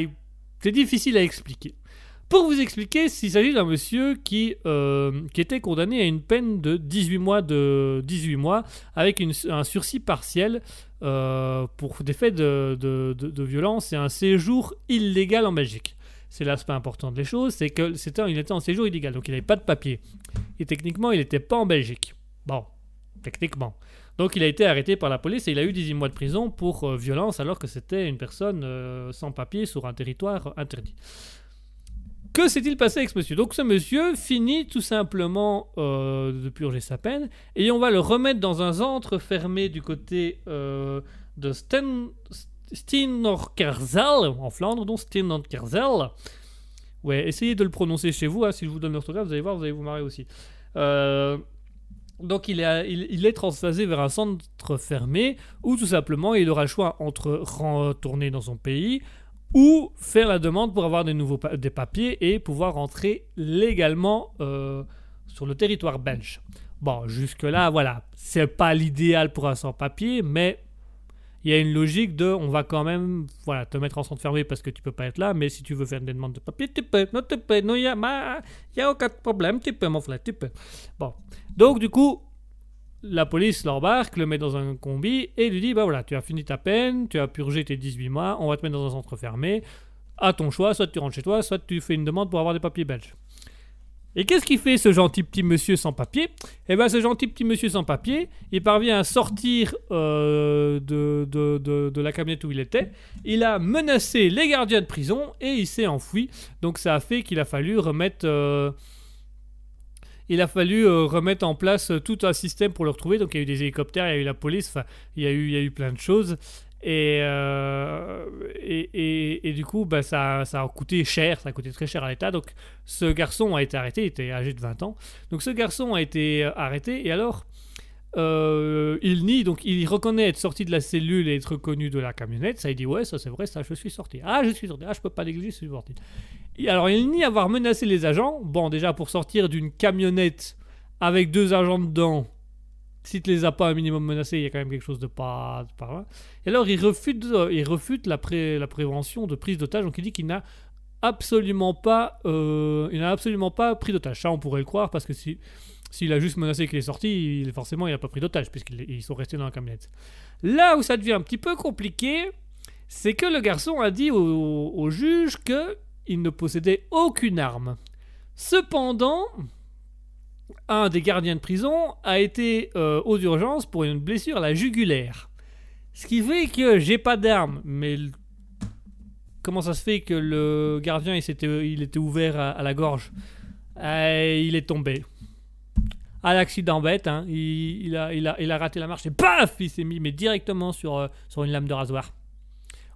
c'est difficile à expliquer. Pour vous expliquer, il s'agit d'un monsieur qui, euh, qui était condamné à une peine de 18 mois, de 18 mois avec un sursis partiel euh, pour des faits de violence et un séjour illégal en Belgique. C'est l'aspect important des choses, c'est que c'était, il était en séjour illégal, donc il n'avait pas de papier. Et techniquement, il n'était pas en Belgique. Bon, techniquement. Donc il a été arrêté par la police et il a eu 18 mois de prison pour euh, violence alors que c'était une personne euh, sans papier sur un territoire interdit. Que s'est-il passé avec ce monsieur? Donc ce monsieur finit tout simplement euh, de purger sa peine et on va le remettre dans un centre fermé du côté de Sten, Steenorkerzel, en Flandre, donc Steenorkerzel. Ouais, essayez de le prononcer chez vous, hein, si je vous donne l'orthographe, vous allez voir, vous allez vous marrer aussi. Euh, donc il est, il, est transfasé vers un centre fermé où tout simplement il aura le choix entre retourner dans son pays ou faire la demande pour avoir des nouveaux des papiers et pouvoir rentrer légalement euh, sur le territoire belge. Bon, jusque-là, voilà, c'est pas l'idéal pour un sans-papier, mais il y a une logique de on va quand même voilà, te mettre en centre fermé parce que tu peux pas être là, mais si tu veux faire des demandes de papier, tu peux, non, tu peux, non, il n'y a, a aucun problème, tu peux, mon frère, tu peux. Bon, donc du coup, la police l'embarque, le met dans un combi et lui dit bah voilà, tu as fini ta peine, tu as purgé tes 18 mois, on va te mettre dans un centre fermé. À ton choix, soit tu rentres chez toi, soit tu fais une demande pour avoir des papiers belges. Et qu'est-ce qu'il fait ce gentil petit monsieur sans papier? Eh bien, ce gentil petit monsieur sans papier, il parvient à sortir euh, de, la camionnette où il était. Il a menacé les gardiens de prison et il s'est enfui. Donc, ça a fait qu'il a fallu remettre. euh, il a fallu euh, remettre en place tout un système pour le retrouver. Donc il y a eu des hélicoptères, il y a eu la police, il il y a eu plein de choses. Et, euh, et, et- et du coup, bah, ça, ça a coûté cher, ça a coûté très cher à l'État. Donc ce garçon a été arrêté, il était âgé de 20 ans. Donc ce garçon a été euh, arrêté et alors euh, il nie, donc il reconnaît être sorti de la cellule et être reconnu de la camionnette. Ça, il dit ouais, ça c'est vrai, ça je suis sorti. Ah, je suis sorti. Ah, je peux pas négliger, je suis sorti. Et alors il nie avoir menacé les agents. Bon, déjà pour sortir d'une camionnette avec deux agents dedans, si tu les as pas un minimum menacés, il y a quand même quelque chose de pas, de pas. Et alors il refute, euh, il refute la, pré- la prévention de prise d'otage. Donc il dit qu'il n'a absolument pas, euh, il n'a absolument pas pris d'otage. Ça, on pourrait le croire parce que si s'il a juste menacé qu'il est sorti, il, forcément il n'a pas pris d'otage puisqu'ils ils sont restés dans la camionnette. Là où ça devient un petit peu compliqué, c'est que le garçon a dit au, au juge que il ne possédait aucune arme. Cependant, un des gardiens de prison a été euh, aux urgences pour une blessure à la jugulaire. Ce qui fait que j'ai pas d'arme, mais comment ça se fait que le gardien il, s'était- il était ouvert à, la gorge? Euh, Il est tombé. À l'accident bête, hein. il, il a, il, a, il a raté la marche et paf Il s'est mis mais directement sur, euh, sur une lame de rasoir.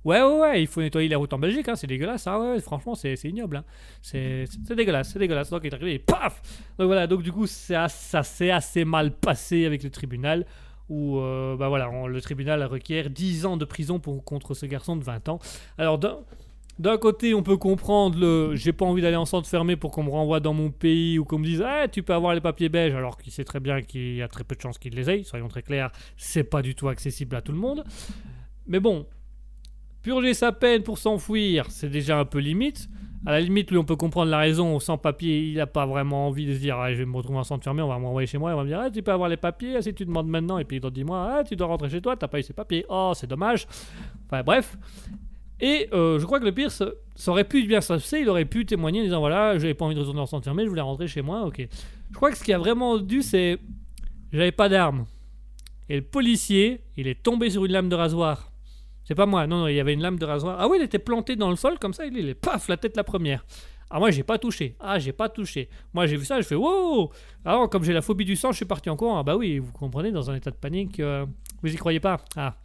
Ouais, ouais, ouais, il faut nettoyer les routes en Belgique, hein, c'est dégueulasse, hein, ouais, franchement, c'est ignoble. hein. C'est dégueulasse, c'est dégueulasse. Donc il est arrivé et paf Donc voilà, donc du coup, ça s'est assez mal passé avec le tribunal, où euh, bah voilà, le tribunal requiert 10 ans de prison pour, contre ce garçon de 20 ans. Alors d'un côté, on peut comprendre le j'ai pas envie d'aller en centre fermé pour qu'on me renvoie dans mon pays ou qu'on me dise ah, tu peux avoir les papiers belges, alors qu'il sait très bien qu'il y a très peu de chances qu'il les ait, soyons très clairs, c'est pas du tout accessible à tout le monde. Mais bon, purger sa peine pour s'enfuir, c'est déjà un peu limite. À la limite, lui, on peut comprendre la raison. Sans papier, il n'a pas vraiment envie de se dire ah, je vais me retrouver en centre on va m'envoyer chez moi. Il va me dire ah, tu peux avoir les papiers, ah, si tu demandes maintenant. Et puis dans 10 mois, ah, tu dois rentrer chez toi, t'as pas eu ces papiers. Oh, c'est dommage. Enfin, bref. Et euh, je crois que le pire, ça, ça aurait pu bien se passer. Il aurait pu témoigner en disant voilà, j'avais pas envie de retourner en centre fermé, je voulais rentrer chez moi. Ok. Je crois que ce qui a vraiment dû, c'est j'avais pas d'arme. Et le policier, il est tombé sur une lame de rasoir. C'est pas moi, non, non, il y avait une lame de rasoir. Ah oui, il était planté dans le sol comme ça, il est paf, la tête la première. Ah moi j'ai pas touché. Ah j'ai pas touché. Moi j'ai vu ça, je fais wow. Alors comme j'ai la phobie du sang, je suis parti en courant. Ah bah oui, vous comprenez, dans un état de panique, euh, vous y croyez pas Ah,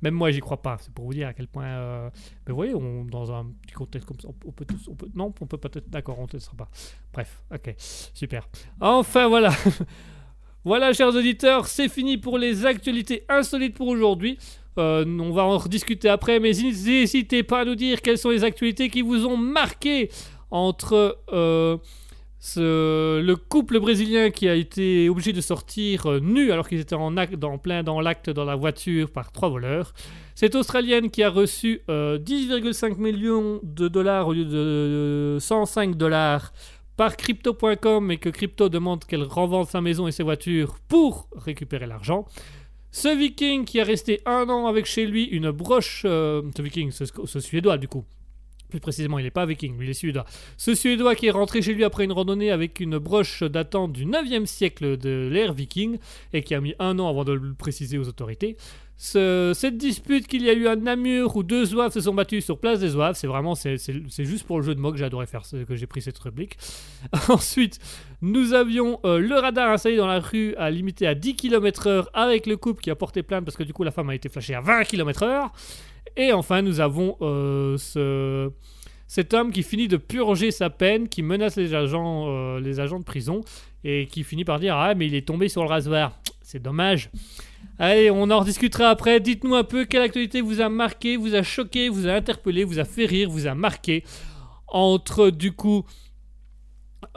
même moi j'y crois pas. C'est pour vous dire à quel point. euh, Mais vous voyez, on, dans un petit contexte comme ça, on, peut tous, non, on peut peut-être. D'accord, on ne testera pas. Bref, ok, super. Enfin voilà. Voilà, chers auditeurs, c'est fini pour les actualités insolites pour aujourd'hui. Euh, on va en rediscuter après, mais n'hésitez pas à nous dire quelles sont les actualités qui vous ont marqué entre euh, ce- le couple brésilien qui a été obligé de sortir euh, nu alors qu'ils étaient en, dans, plein dans l'acte dans la voiture par trois voleurs. Cette Australienne qui a reçu euh, 10,5 millions de dollars au lieu de euh, 105 dollars par crypto.com et que crypto demande qu'elle revende sa maison et ses voitures pour récupérer l'argent. Ce viking qui a resté un an avec chez lui une broche, euh, ce viking, ce, suédois du coup, plus précisément il n'est pas viking, lui il est suédois. Ce suédois qui est rentré chez lui après une randonnée avec une broche datant du 9e siècle de l'ère viking et qui a mis un an avant de le préciser aux autorités. Ce- cette dispute qu'il y a eu à Namur où deux zouaves se sont battus sur place des zouaves, c'est vraiment c'est, juste pour le jeu de mots que adoré faire que j'ai pris cette rubrique. Ensuite, nous avions euh, le radar installé dans la rue à limité à 10 km/h avec le couple qui a porté plainte parce que du coup la femme a été flashée à 20 km/h. Et enfin, nous avons euh, ce, cet homme qui finit de purger sa peine, qui menace les agents, euh, les agents de prison et qui finit par dire Ah, mais il est tombé sur le rasoir. C'est dommage. Allez, on en rediscutera après. Dites-nous un peu quelle actualité vous a marqué, vous a choqué, vous a interpellé, vous a fait rire, vous a marqué. Entre du coup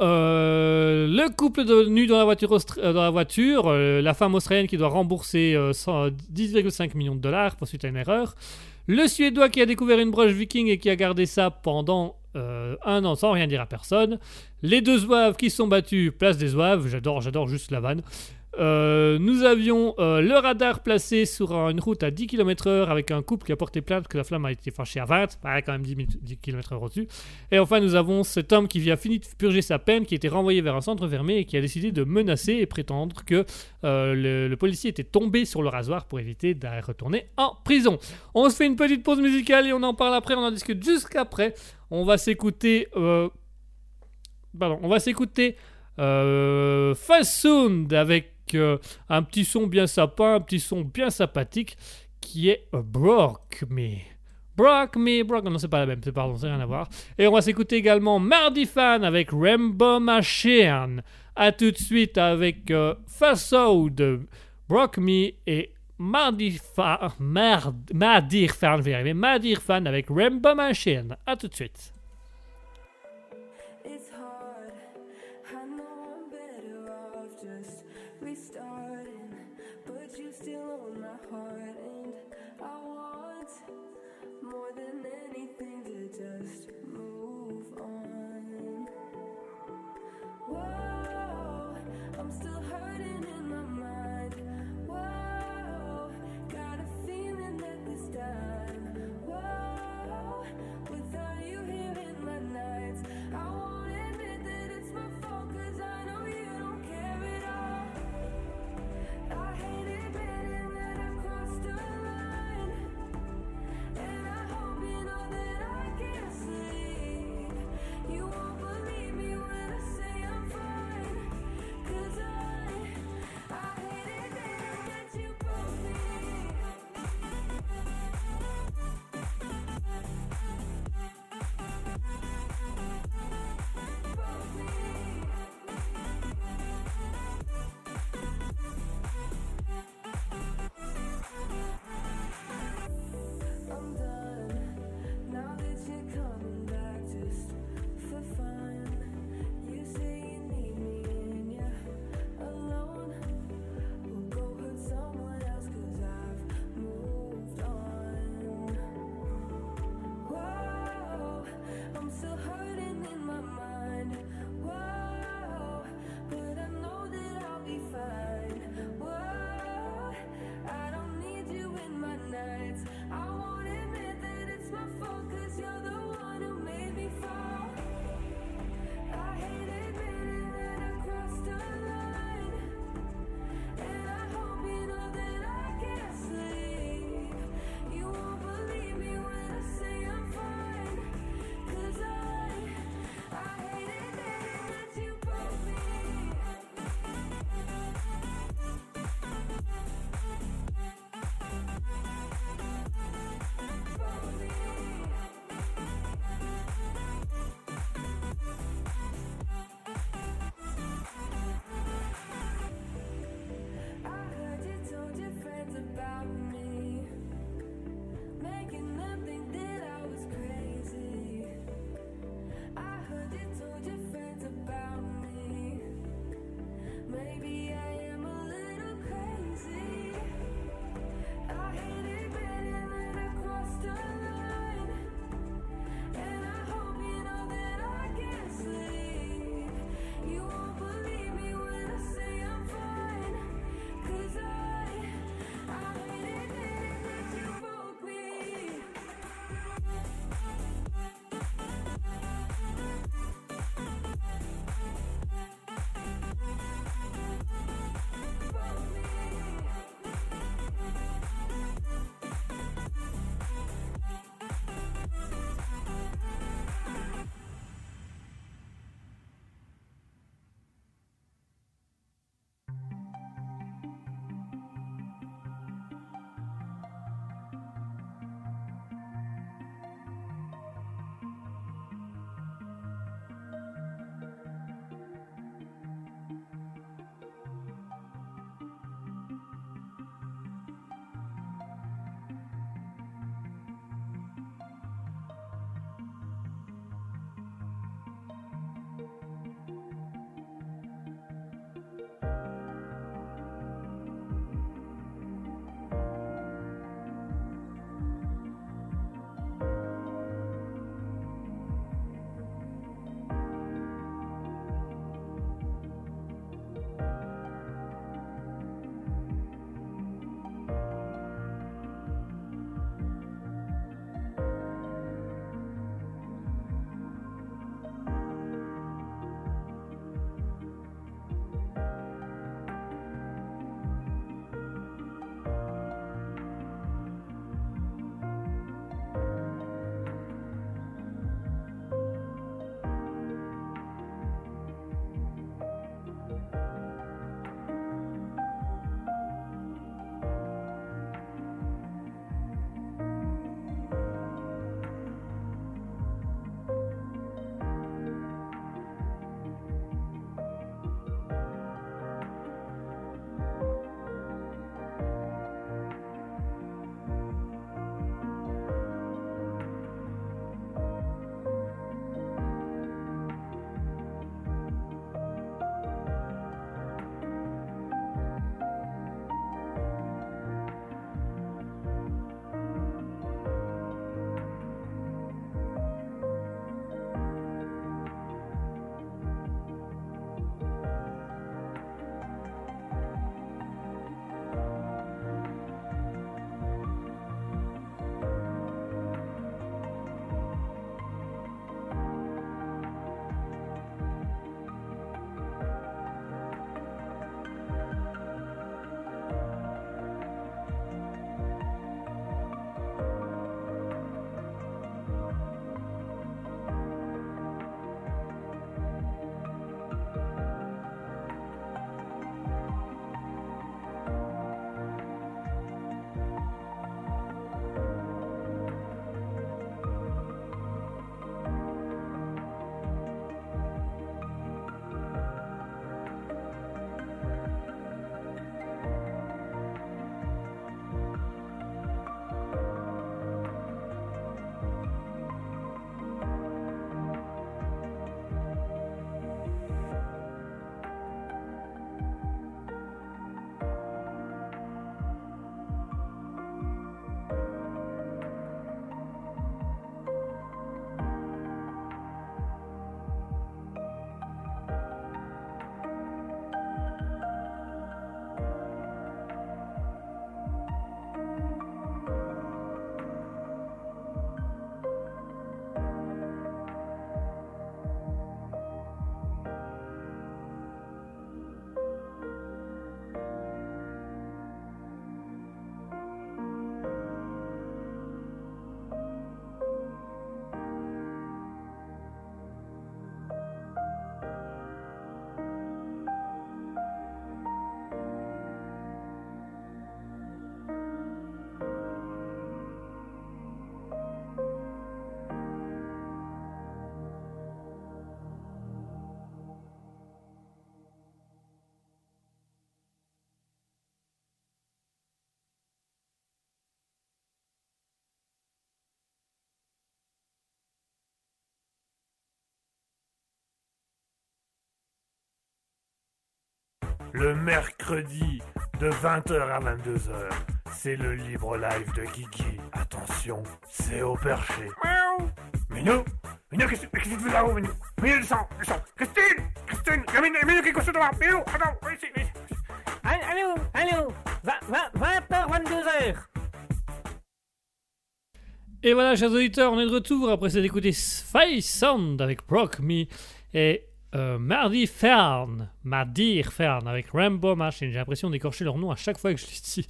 euh, le couple de nu dans la voiture, euh, euh, la femme australienne qui doit rembourser euh, 100 10,5 millions de dollars pour suite à une erreur, le Suédois qui a découvert une broche viking et qui a gardé ça pendant un an sans rien dire à personne, les deux zouaves qui sont battus, place des zouaves, j'adore, j'adore juste la vanne. Euh, nous avions euh, le radar placé sur une route à 10 km/h avec un couple qui a porté plainte que la flamme a été fâchée à 20, bah, quand même 10, 10 km/h au-dessus. Et enfin, nous avons cet homme qui vient fini de purger sa peine, qui a été renvoyé vers un centre fermé et qui a décidé de menacer et prétendre que euh, le, policier était tombé sur le rasoir pour éviter de retourner en prison. On se fait une petite pause musicale et on en parle après, on en discute jusqu'après. On va s'écouter. Pardon, on va s'écouter euh, Fast Sound avec euh, un petit son bien sapin, un petit son bien sympathique qui est euh, Brock Me. Brock Me, Brock, non c'est pas la même, c'est pardon, c'est rien à voir. Et on va s'écouter également Mardi Fan avec Rainbow Machine. A tout de suite avec euh, Fast Sound, Brock Me et Mardi Fan, Mard, Mardir Fan, je vais Mardir Fan avec Rainbow Machine. A tout de suite. Le mercredi de 20h à 22h. C'est le libre live de Kiki. Attention, c'est au perché. Miaou Minou Minou, qu'est-ce qu'est-ce que tu fais là-haut, Minou Minou, descends, descends Christine Christine Il y a Minou, Minou qui est couché devant Minou, attends, viens ici, viens ici. Allô, allô 20h, 22h Et voilà, chers auditeurs, on est de retour après s'être écouté Face Sound avec Proc Me et euh, Mardi Fern, Mardir Fern avec Rambo Machine. J'ai l'impression d'écorcher leur nom à chaque fois que je les dis.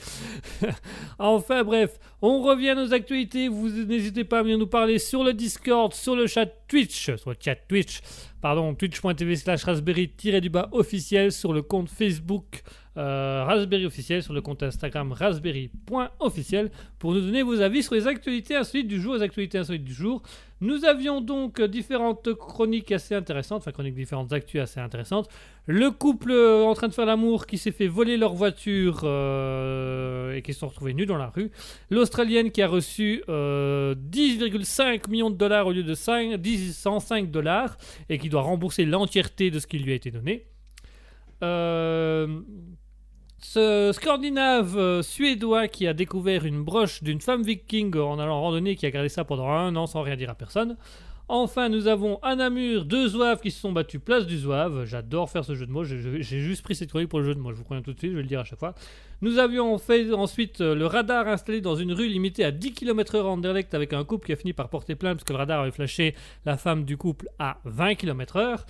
enfin bref, on revient à nos actualités. Vous n'hésitez pas à venir nous parler sur le Discord, sur le chat Twitch, sur le chat Twitch, pardon, twitch.tv slash raspberry-du-bas officiel, sur le compte Facebook euh, Raspberry officiel, sur le compte Instagram raspberry.officiel pour nous donner vos avis sur les actualités insolites du jour, les actualités insolites du jour. Nous avions donc euh, différentes chroniques assez intéressantes, enfin chroniques différentes actus assez intéressantes. Le couple euh, en train de faire l'amour qui s'est fait voler leur voiture euh, et qui se sont retrouvés nus dans la rue. L'Australienne qui a reçu euh, 10,5 millions de dollars au lieu de 5, 10, 105 dollars et qui doit rembourser l'entièreté de ce qui lui a été donné. Euh, ce Scandinave suédois qui a découvert une broche d'une femme viking en allant en randonnée, qui a gardé ça pendant un an sans rien dire à personne. Enfin, nous avons à Namur deux zouaves qui se sont battus place du zouave. J'adore faire ce jeu de mots. J'ai- juste pris cette chronique pour le jeu de mots. Je vous préviens tout de suite, je vais le dire à chaque fois. Nous avions fait ensuite euh, le radar installé dans une rue limitée à 10 km/h en Anderlecht avec un couple qui a fini par porter plainte parce que le radar avait flashé la femme du couple à 20 km/h.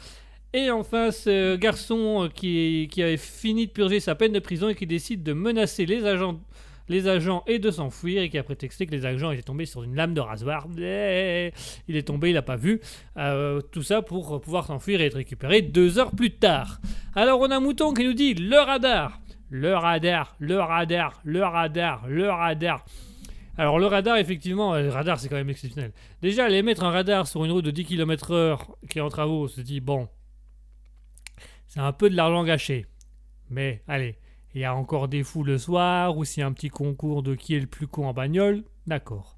Et enfin, ce garçon euh, qui avait fini de purger sa peine de prison et qui décide de menacer les agents, les agents et de s'enfuir et qui a prétexté que les agents étaient tombés sur une lame de rasoir. Il est tombé, il n'a pas vu. Euh, tout ça pour pouvoir s'enfuir et être récupéré deux heures plus tard. Alors on a Mouton qui nous dit le radar, le radar, le radar, le radar, le radar. Alors le radar, effectivement, euh, le radar c'est quand même exceptionnel. Déjà, aller mettre un radar sur une route de 10 km/h qui est en travaux, on se dit, bon, c'est un peu de l'argent gâché. Mais allez, il y a encore des fous le soir, ou s'il y a un petit concours de qui est le plus con en bagnole, d'accord.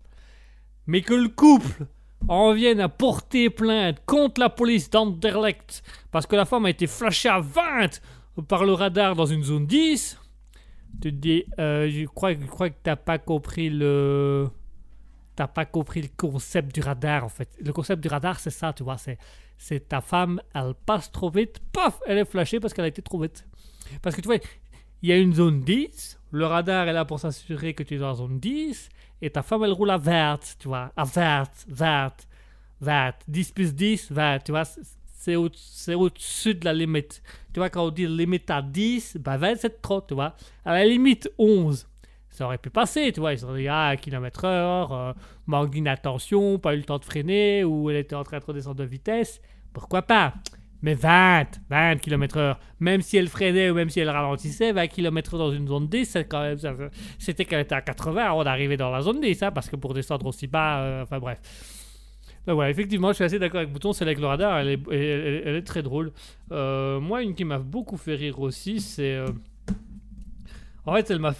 Mais que le couple en vienne à porter plainte contre la police d'Anderlecht parce que la femme a été flashée à 20 par le radar dans une zone 10, tu dis, euh, je, crois, je crois que t'as pas compris le... T'as pas compris le concept du radar en fait. Le concept du radar c'est ça, tu vois, c'est c'est ta femme, elle passe trop vite, paf, elle est flashée parce qu'elle a été trop vite. Parce que tu vois, il y a une zone 10, le radar est là pour s'assurer que tu es dans la zone 10, et ta femme elle roule à verte, tu vois, à verte, verte, verte, 10 plus 10, verte, tu vois, c'est- c'est au- c'est au-dessus de la limite. Tu vois, quand on dit limite à 10, bah 20 c'est trop, tu vois. À la limite 11, ça aurait pu passer, tu vois, ils sont dit, ah, kilomètre heure, euh, manque d'inattention, pas eu le temps de freiner, ou elle était en train de redescendre de vitesse, pourquoi pas? Mais 20, 20 km heure, même si elle freinait ou même si elle ralentissait, 20 km dans une zone 10, c'est quand même, ça c'était qu'elle était à 80 avant d'arriver dans la zone 10, hein, parce que pour descendre aussi bas, euh, enfin bref. Donc voilà, effectivement, je suis assez d'accord avec Bouton, celle avec le radar, elle est très drôle. Euh, moi, une qui m'a beaucoup fait rire aussi, c'est... euh, En fait, elle m'a,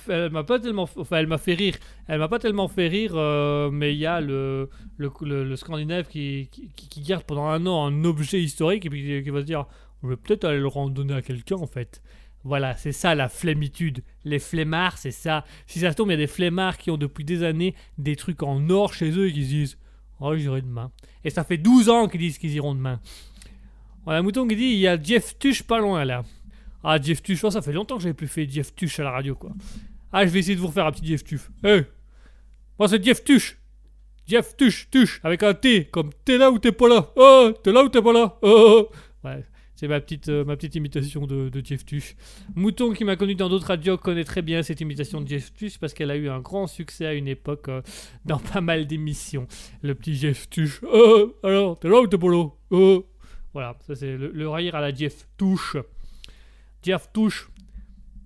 pas tellement, enfin, elle m'a fait rire. Elle m'a pas tellement fait rire, euh, mais il y a le, le, le, Scandinave qui, qui, garde pendant un an un objet historique et puis qui, qui va se dire, je vais peut-être aller le rendre donner à quelqu'un en fait. Voilà, c'est ça la flémitude. Les flemmards, c'est ça. Si ça se tombe, il y a des flemmards qui ont depuis des années des trucs en or chez eux et qui se disent, oh, j'irai demain. Et ça fait 12 ans qu'ils disent qu'ils iront demain. Voilà, Mouton qui dit, il y a Jeff Tuch pas loin là. Ah, Jeff Tuch, ça fait longtemps que j'avais plus fait Jeff Tuch à la radio, quoi. Ah, je vais essayer de vous refaire un petit Jeff Tuch. Hey Moi, c'est Jeff Tuch Jeff Tuch, Tuch, avec un T, comme t'es là ou t'es pas là. Oh, t'es là ou t'es pas là. Oh. Ouais, c'est ma petite, euh, imitation de, de Jeff Tuch. Mouton, qui m'a connu dans d'autres radios, connaît très bien cette imitation de Jeff Tuch parce qu'elle a eu un grand succès à une époque euh, dans pas mal d'émissions. Le petit Jeff Tuch. Oh, alors, t'es là ou t'es pas là Oh. Voilà, ça c'est le, le rire à la Jeff Touche. Jeff Touche.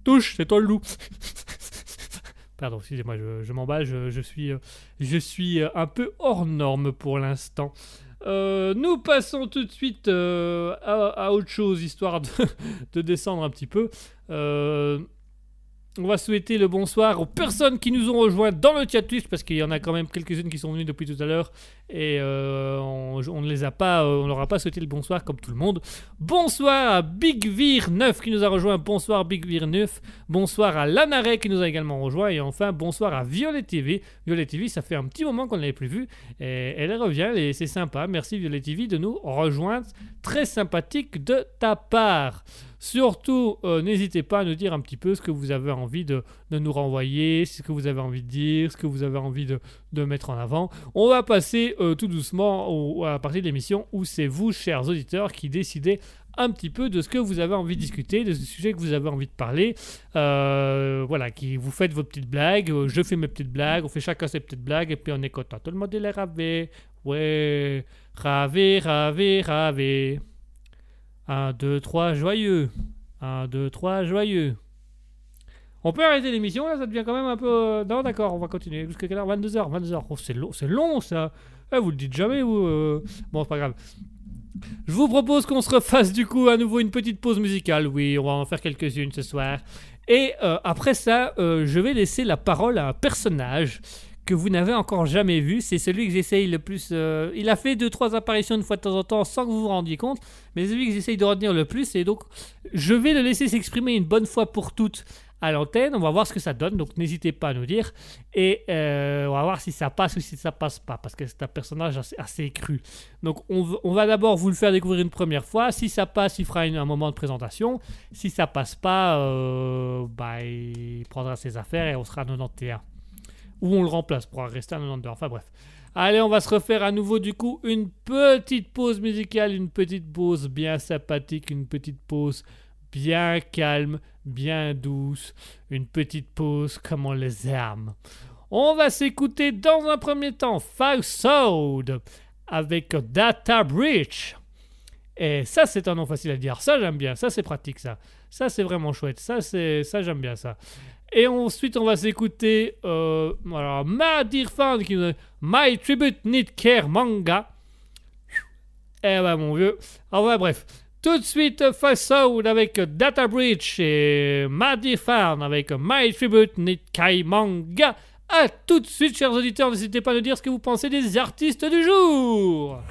Touche, c'est toi le loup. Pardon, excusez-moi, je, je m'emballe, je, suis, euh, je suis euh, un peu hors norme pour l'instant. Euh, nous passons tout de suite à, autre chose, histoire de, de descendre un petit peu. On va souhaiter le bonsoir aux personnes qui nous ont rejoints dans le chat Twitch, parce qu'il y en a quand même quelques-unes qui sont venues depuis tout à l'heure, et euh, on, ne les a pas, euh, on leur a pas souhaité le bonsoir comme tout le monde. Bonsoir à Big Vir 9 qui nous a rejoint, bonsoir Big Vir 9, bonsoir à Lanare qui nous a également rejoint, et enfin bonsoir à Violet TV. Violet TV, ça fait un petit moment qu'on ne l'avait plus vue, et elle revient, et c'est sympa. Merci Violet TV de nous rejoindre, très sympathique de ta part. Surtout, euh, n'hésitez pas à nous dire un petit peu ce que vous avez envie de, nous renvoyer, ce que vous avez envie de dire, ce que vous avez envie de, mettre en avant. On va passer euh, tout doucement à la partie de l'émission où c'est vous, chers auditeurs, qui décidez un petit peu de ce que vous avez envie de discuter, de ce sujet que vous avez envie de parler. Euh, voilà, qui vous faites vos petites blagues, je fais mes petites blagues, on fait chacun ses petites blagues et puis on est content. Tout le monde est ravé. Ouais, ravé, ravé, ravé. 1, 2, 3, joyeux. 1, 2, 3, joyeux. On peut arrêter l'émission là, ça devient quand même un peu. euh, Non, d'accord, on va continuer. Jusqu'à quelle heure? 22h. 22h. Oh, c'est long, long ça. Eh, vous le dites jamais, vous. euh. Bon, c'est pas grave. Je vous propose qu'on se refasse du coup à nouveau une petite pause musicale. Oui, on va en faire quelques-unes ce soir. Et euh, après ça, euh, je vais laisser la parole à un personnage que vous n'avez encore jamais vu. C'est celui que j'essaye le plus. euh, Il a fait deux trois apparitions une fois de temps en temps sans que vous vous rendiez compte, mais c'est celui que j'essaye de retenir le plus. Et donc, je vais le laisser s'exprimer une bonne fois pour toutes à l'antenne. On va voir ce que ça donne. Donc, n'hésitez pas à nous dire. Et euh, on va voir si ça passe ou si ça passe pas, parce que c'est un personnage assez, cru. Donc, on, va d'abord vous le faire découvrir une première fois. Si ça passe, il fera un moment de présentation. Si ça passe pas, euh, bah, il prendra ses affaires et on sera à 91 ou on le remplace pour rester à 92. Enfin bref. Allez, on va se refaire à nouveau du coup une petite pause musicale, une petite pause bien sympathique, une petite pause bien calme, bien douce, une petite pause comme on les aime. On va s'écouter dans un premier temps Five avec Data Breach. Et ça, c'est un nom facile à dire. Ça, j'aime bien. Ça, c'est pratique, ça. Ça, c'est vraiment chouette. Ça, c'est, ça, j'aime bien ça. Et ensuite, on va s'écouter euh, alors, Madir Fan qui nous My Tribute Need Care Manga. Eh ben, mon vieux. Enfin, bref. Tout de suite, Fast Sound avec Data Breach et Madir Fan avec My Tribute Need Care Manga. A tout de suite, chers auditeurs. N'hésitez pas à nous dire ce que vous pensez des artistes du jour.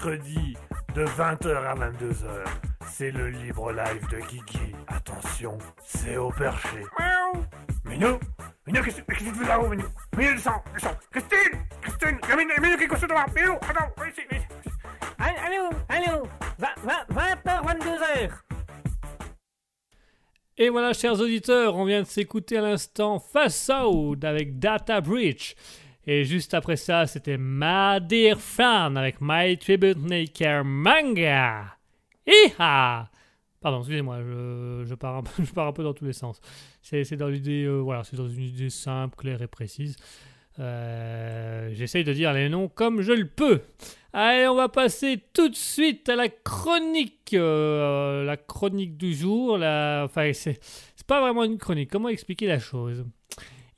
Mercredi de 20h à 22h. C'est le libre live de Kiki. Attention, c'est au perché. Miaou. Minou Minou, qu'est-ce que tu fais là-haut, Minou? Minou, descends, descends. Christine Christine Il y a Minou, Minou qui est couché devant. Minou, attends, viens ici, viens ici. Allez, allez où? Allez où? 20h, 22h. Et voilà, chers auditeurs, on vient de s'écouter à l'instant Fast Out avec Data Breach. Et juste après ça, c'était My Dear Fan avec My Tribute Maker Manga. Iha Pardon, excusez-moi, je, je, pars un peu, je pars un peu dans tous les sens. C'est dans l'idée, euh, voilà, c'est dans une idée simple, claire et précise. Euh, J'essaye de dire les noms comme je le peux. Allez, on va passer tout de suite à la chronique. euh, la chronique du jour. La... Enfin, c'est pas vraiment une chronique. Comment expliquer la chose?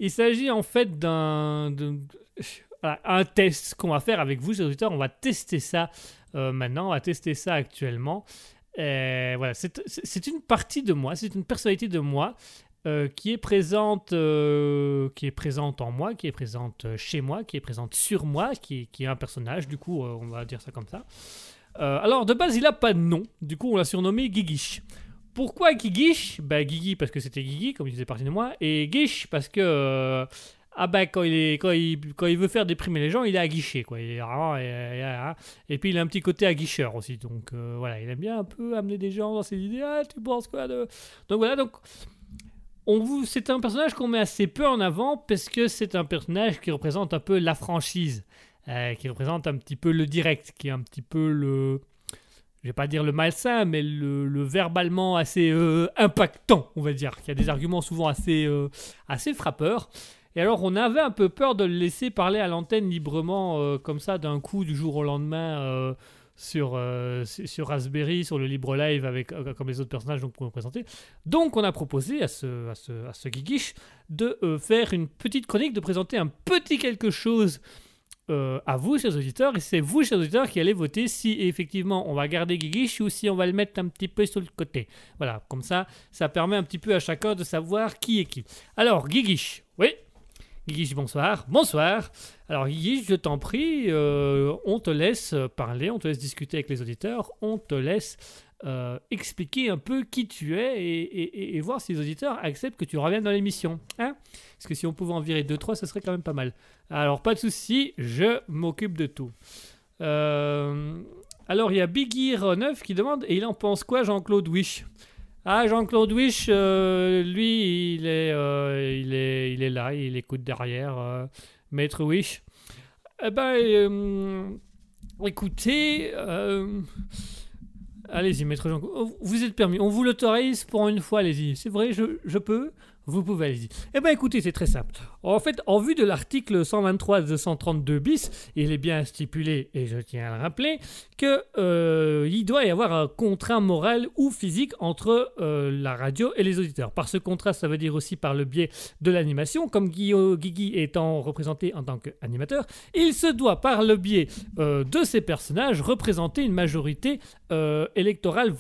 Il s'agit en fait d'un. test qu'on va faire avec vous, chers auditeurs. On va tester ça euh, maintenant. On va tester ça actuellement. Voilà, c'est une partie de moi, c'est une personnalité de moi euh, qui est présente, euh, qui est présente en moi, qui est présente chez moi, qui est présente sur moi, qui, est un personnage. Du coup, on va dire ça comme ça. Alors, de base, il a pas de nom. Du coup, on l'a surnommé Guiguiche. Pourquoi Guiguiche Ben, Guigui parce que c'était Guigui, comme il faisait partie de moi, et Guiche parce que euh, ah ben quand il est quand il, quand il veut faire déprimer les gens, il est aguiché quoi. Et puis il a un petit côté aguicheur aussi. Donc euh, voilà, il aime bien un peu amener des gens dans ses idées. Ah, tu penses quoi de Donc voilà, donc on vous c'est un personnage qu'on met assez peu en avant parce que c'est un personnage qui représente un peu la franchise, euh, qui représente un petit peu le direct, qui est un petit peu le je vais pas dire le malsain, mais le, le verbalement assez euh, impactant, on va dire, qui a des arguments souvent assez, euh, assez frappeurs. Et alors, on avait un peu peur de le laisser parler à l'antenne librement, euh, comme ça, d'un coup, du jour au lendemain, sur, sur Raspberry, sur le libre live, avec, comme les autres personnages donc, pour nous présenter. Donc, on a proposé à ce, à ce, à ce de faire une petite chronique, de présenter un petit quelque chose euh, à vous, chers auditeurs, et c'est vous, chers auditeurs, qui allez voter si effectivement on va garder Guiguiche ou si on va le mettre un petit peu sur le côté. Voilà, comme ça, ça permet un petit peu à chacun de savoir qui est qui. Alors, Guiguiche, oui Guiguiche, bonsoir. Bonsoir. Alors, Guiguiche, je t'en prie, euh, on te laisse parler, on te laisse discuter avec les auditeurs, on te laisse euh, expliquer un peu qui tu es et, voir si les auditeurs acceptent que tu reviennes dans l'émission. Hein Parce que si on pouvait en virer 2-3, ce serait quand même pas mal. Alors, pas de souci, je m'occupe de tout. Euh, alors, il y a Big Ear 9 qui demande Et il en pense quoi, Jean-Claude Wish Ah, Jean-Claude Wish, euh, lui, il est, il, est, il est là, il écoute derrière. Maître Wish. Eh ben, écoutez. Allez-y, maître Jean. Vous êtes permis. On vous l'autorise pour une fois, allez-y. C'est vrai, je, je peux Vous pouvez, allez-y. Eh bien, écoutez, c'est très simple. En fait, en vue de l'article 123 232 bis, il est bien stipulé, et je tiens à le rappeler, que euh, il doit y avoir un contrat moral ou physique entre euh, la radio et les auditeurs. Par ce contrat, ça veut dire aussi par le biais de l'animation, comme Guigui étant représenté en tant qu'animateur, il se doit par le biais euh, de ces personnages représenter une majorité euh, électorale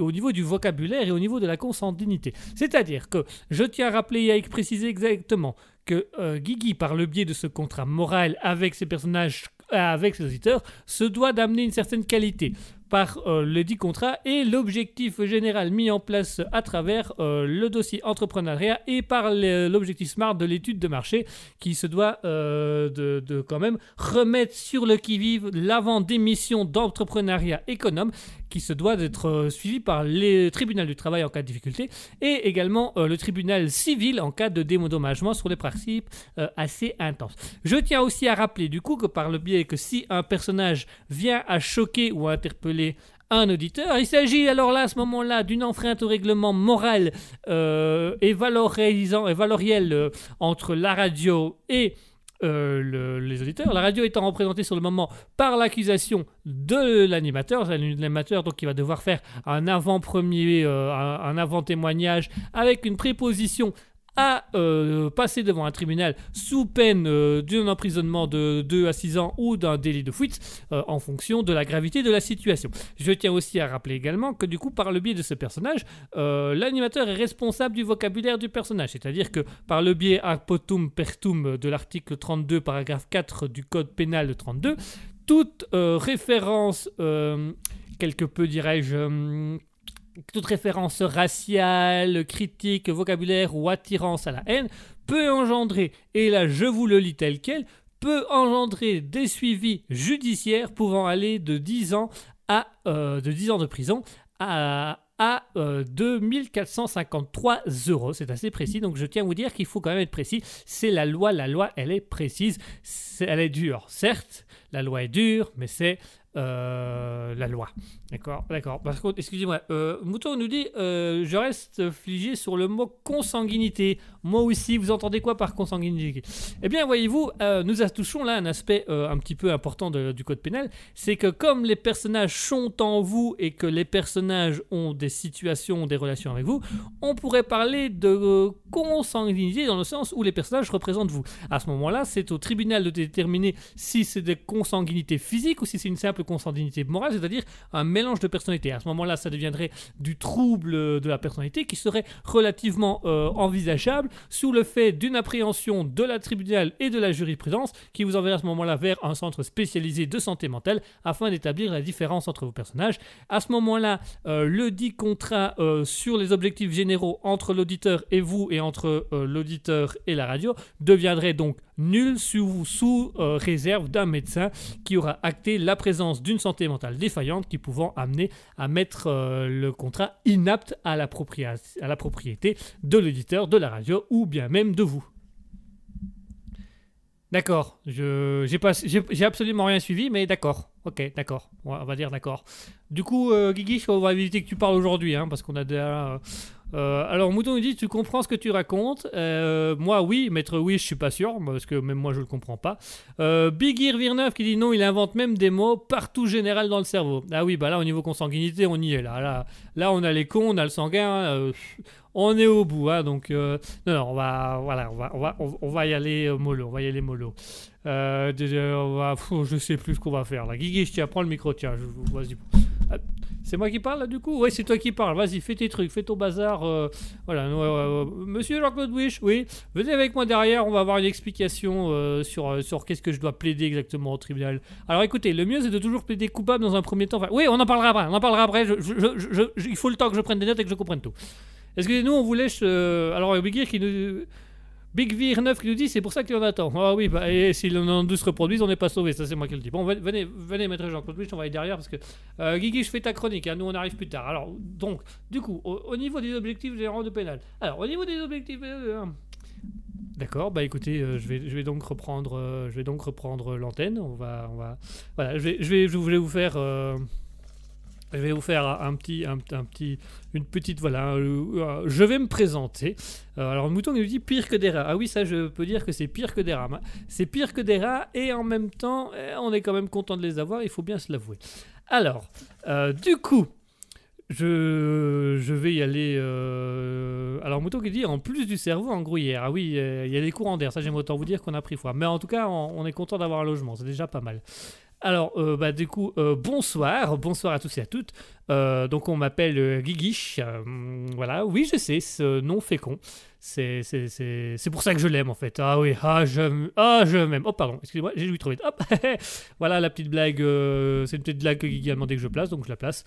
au niveau du vocabulaire et au niveau de la consanguinité. C'est-à-dire que je tiens à rappeler et à préciser exactement que euh, Guigui, par le biais de ce contrat moral avec ses personnages, euh, avec ses auditeurs, se doit d'amener une certaine qualité par euh, le dit contrat et l'objectif général mis en place à travers le dossier entrepreneuriat et par l'objectif SMART de l'étude de marché qui se doit de, quand même remettre sur le qui-vive l'avant d'émission d'entrepreneuriat économe qui se doit d'être euh, suivi par les tribunaux du travail en cas de difficulté et également euh, le tribunal civil en cas de dédommagement sur les principes euh, assez intenses. Je tiens aussi à rappeler du coup que par le biais que si un personnage vient à choquer ou à interpeller un auditeur, il s'agit alors là à ce moment-là d'une enfreinte au règlement moral et valorisant et valoriel entre la radio et euh, le- les auditeurs. La radio étant représentée sur le moment par l'accusation de l'animateur, l'animateur donc qui va devoir faire un avant-premier, euh, un avant-témoignage avec une préposition à euh, passer devant un tribunal sous peine euh, d'un emprisonnement de 2 à 6 ans ou d'un délit de fuite euh, en fonction de la gravité de la situation. Je tiens aussi à rappeler également que du coup par le biais de ce personnage, l'animateur est responsable du vocabulaire du personnage, c'est-à-dire que par le biais a potum pertum de l'article 32 paragraphe 4 du code pénal de 32, toute référence, quelque peu dirais-je, hum, toute référence raciale, critique, vocabulaire ou attirance à la haine peut engendrer, et là je vous le lis tel quel, peut engendrer des suivis judiciaires pouvant aller de 10 ans à euh, de 10 ans de prison à, à euh, 2453 euros. C'est assez précis, donc je tiens à vous dire qu'il faut quand même être précis. C'est la loi, la loi, elle est précise, elle est dure. Certes, la loi est dure, mais c'est euh, la loi. D'accord, d'accord. Par contre, excusez-moi, euh, Mouton nous dit euh, Je reste figé sur le mot consanguinité. Moi aussi, vous entendez quoi par consanguinité Eh bien, voyez-vous, euh, nous touchons là un aspect euh, un petit peu important du code pénal c'est que comme les personnages sont en vous et que les personnages ont des situations, des relations avec vous, on pourrait parler de euh, consanguinité dans le sens où les personnages représentent vous. À ce moment-là, c'est au tribunal de déterminer si c'est des consanguinités physiques ou si c'est une simple consanguinité morale, c'est-à-dire un mélange de personnalités. À ce moment-là, ça deviendrait du trouble de la personnalité qui serait relativement envisageable sous le fait d'une appréhension de la tribunal et de la jurisprudence qui vous enverrait à ce moment-là vers un centre spécialisé de santé mentale afin d'établir la différence entre vos personnages. À ce moment-là, euh, le dit contrat euh, sur les objectifs généraux entre l'auditeur et vous et entre euh, l'auditeur et la radio deviendrait donc nul sous, réserve d'un médecin qui aura acté la présence d'une santé mentale défaillante qui pouvant amener à mettre le contrat inapte à la propriété de l'auditeur, de la radio ou bien même de vous. D'accord, j'ai absolument rien suivi, mais d'accord. Ok, d'accord. On va- dire d'accord. Du coup, euh, Guigui, on va éviter que tu parles aujourd'hui, hein, parce qu'on a euh, euh, alors, Mouton nous dit Tu comprends ce que tu racontes Euh, Moi, oui, maître, oui, je suis pas sûr, parce que même moi, je le comprends pas. Big Ear Virneuf qui dit non, il invente même des mots partout général dans le cerveau. Ah oui, bah là, au niveau consanguinité, on y est là. Là, on a les cons, on a le sanguin. euh, on est au bout, hein, donc euh, non, non, on va, voilà, on va, on va, on, va y aller euh, mollo, on va y aller mollo. Euh, de- on va, je sais plus ce qu'on va faire là. Guigui, je tiens, prends le micro, tiens, vas-y. Ah, C'est moi qui parle là du coup? Oui, c'est toi qui parles. Vas-y, fais tes trucs, fais ton bazar. euh, voilà. ouais. Monsieur Jean-Claude Wish, oui. Venez avec moi derrière, on va avoir une explication euh, sur, euh, sur qu'est-ce que je dois plaider exactement au tribunal. Alors écoutez, le mieux c'est de toujours plaider coupable dans un premier temps. Enfin, oui, on en parlera après. On en parlera après. Il faut le temps que je prenne des notes et que je comprenne tout. Excusez-nous, on vous laisse. euh, alors, Big Gear qui nous. Big Vir 9 qui nous dit c'est pour ça qu'il en attend. Ah oui, bah, et si 12 se reproduisent, on n'est pas sauvé, ça c'est moi qui le dis. Bon, venez, venez mettre Jean-Claude Wish, on va aller derrière parce que euh, Guigui, je fais ta chronique, hein, nous on arrive plus tard. Alors, donc, du coup, au, au niveau des objectifs généraux de pénal. Alors, au niveau des objectifs. euh, D'accord, bah écoutez, euh, je, vais, je vais donc reprendre, euh, je reprendre l'antenne. On va, on va, voilà, je vais, je vais, je voulais vous faire, euh, je vais vous faire un petit, un, petit, une petite, voilà, euh, je vais me présenter. Euh, alors, mouton nous dit pire que des rats. Ah oui, ça, je peux dire que c'est pire que des rats. hein. C'est pire que des rats et en même temps, eh, on est quand même content de les avoir. Il faut bien se l'avouer. Alors, euh, du coup. Je, je vais y aller. euh, Alors, Mouton qui dit en plus du cerveau en gruyère. Ah oui, il y a des courants d'air. Ça, j'aime autant vous dire qu'on a pris foi. Mais en tout cas, on est content d'avoir un logement. C'est déjà pas mal. Alors, euh, bah, du coup, euh, bonsoir. Bonsoir à tous et à toutes. Euh, donc, on m'appelle euh, Guiguiche. euh, voilà, oui, je sais, ce nom fécond. C'est, pour ça que je l'aime en fait. Ah oui, ah je, ah, m'aime. Oh pardon, excusez-moi, j'ai lu trop vite. Voilà la petite blague. c'est une petite blague que Guigui a demandé que je place, donc je la place.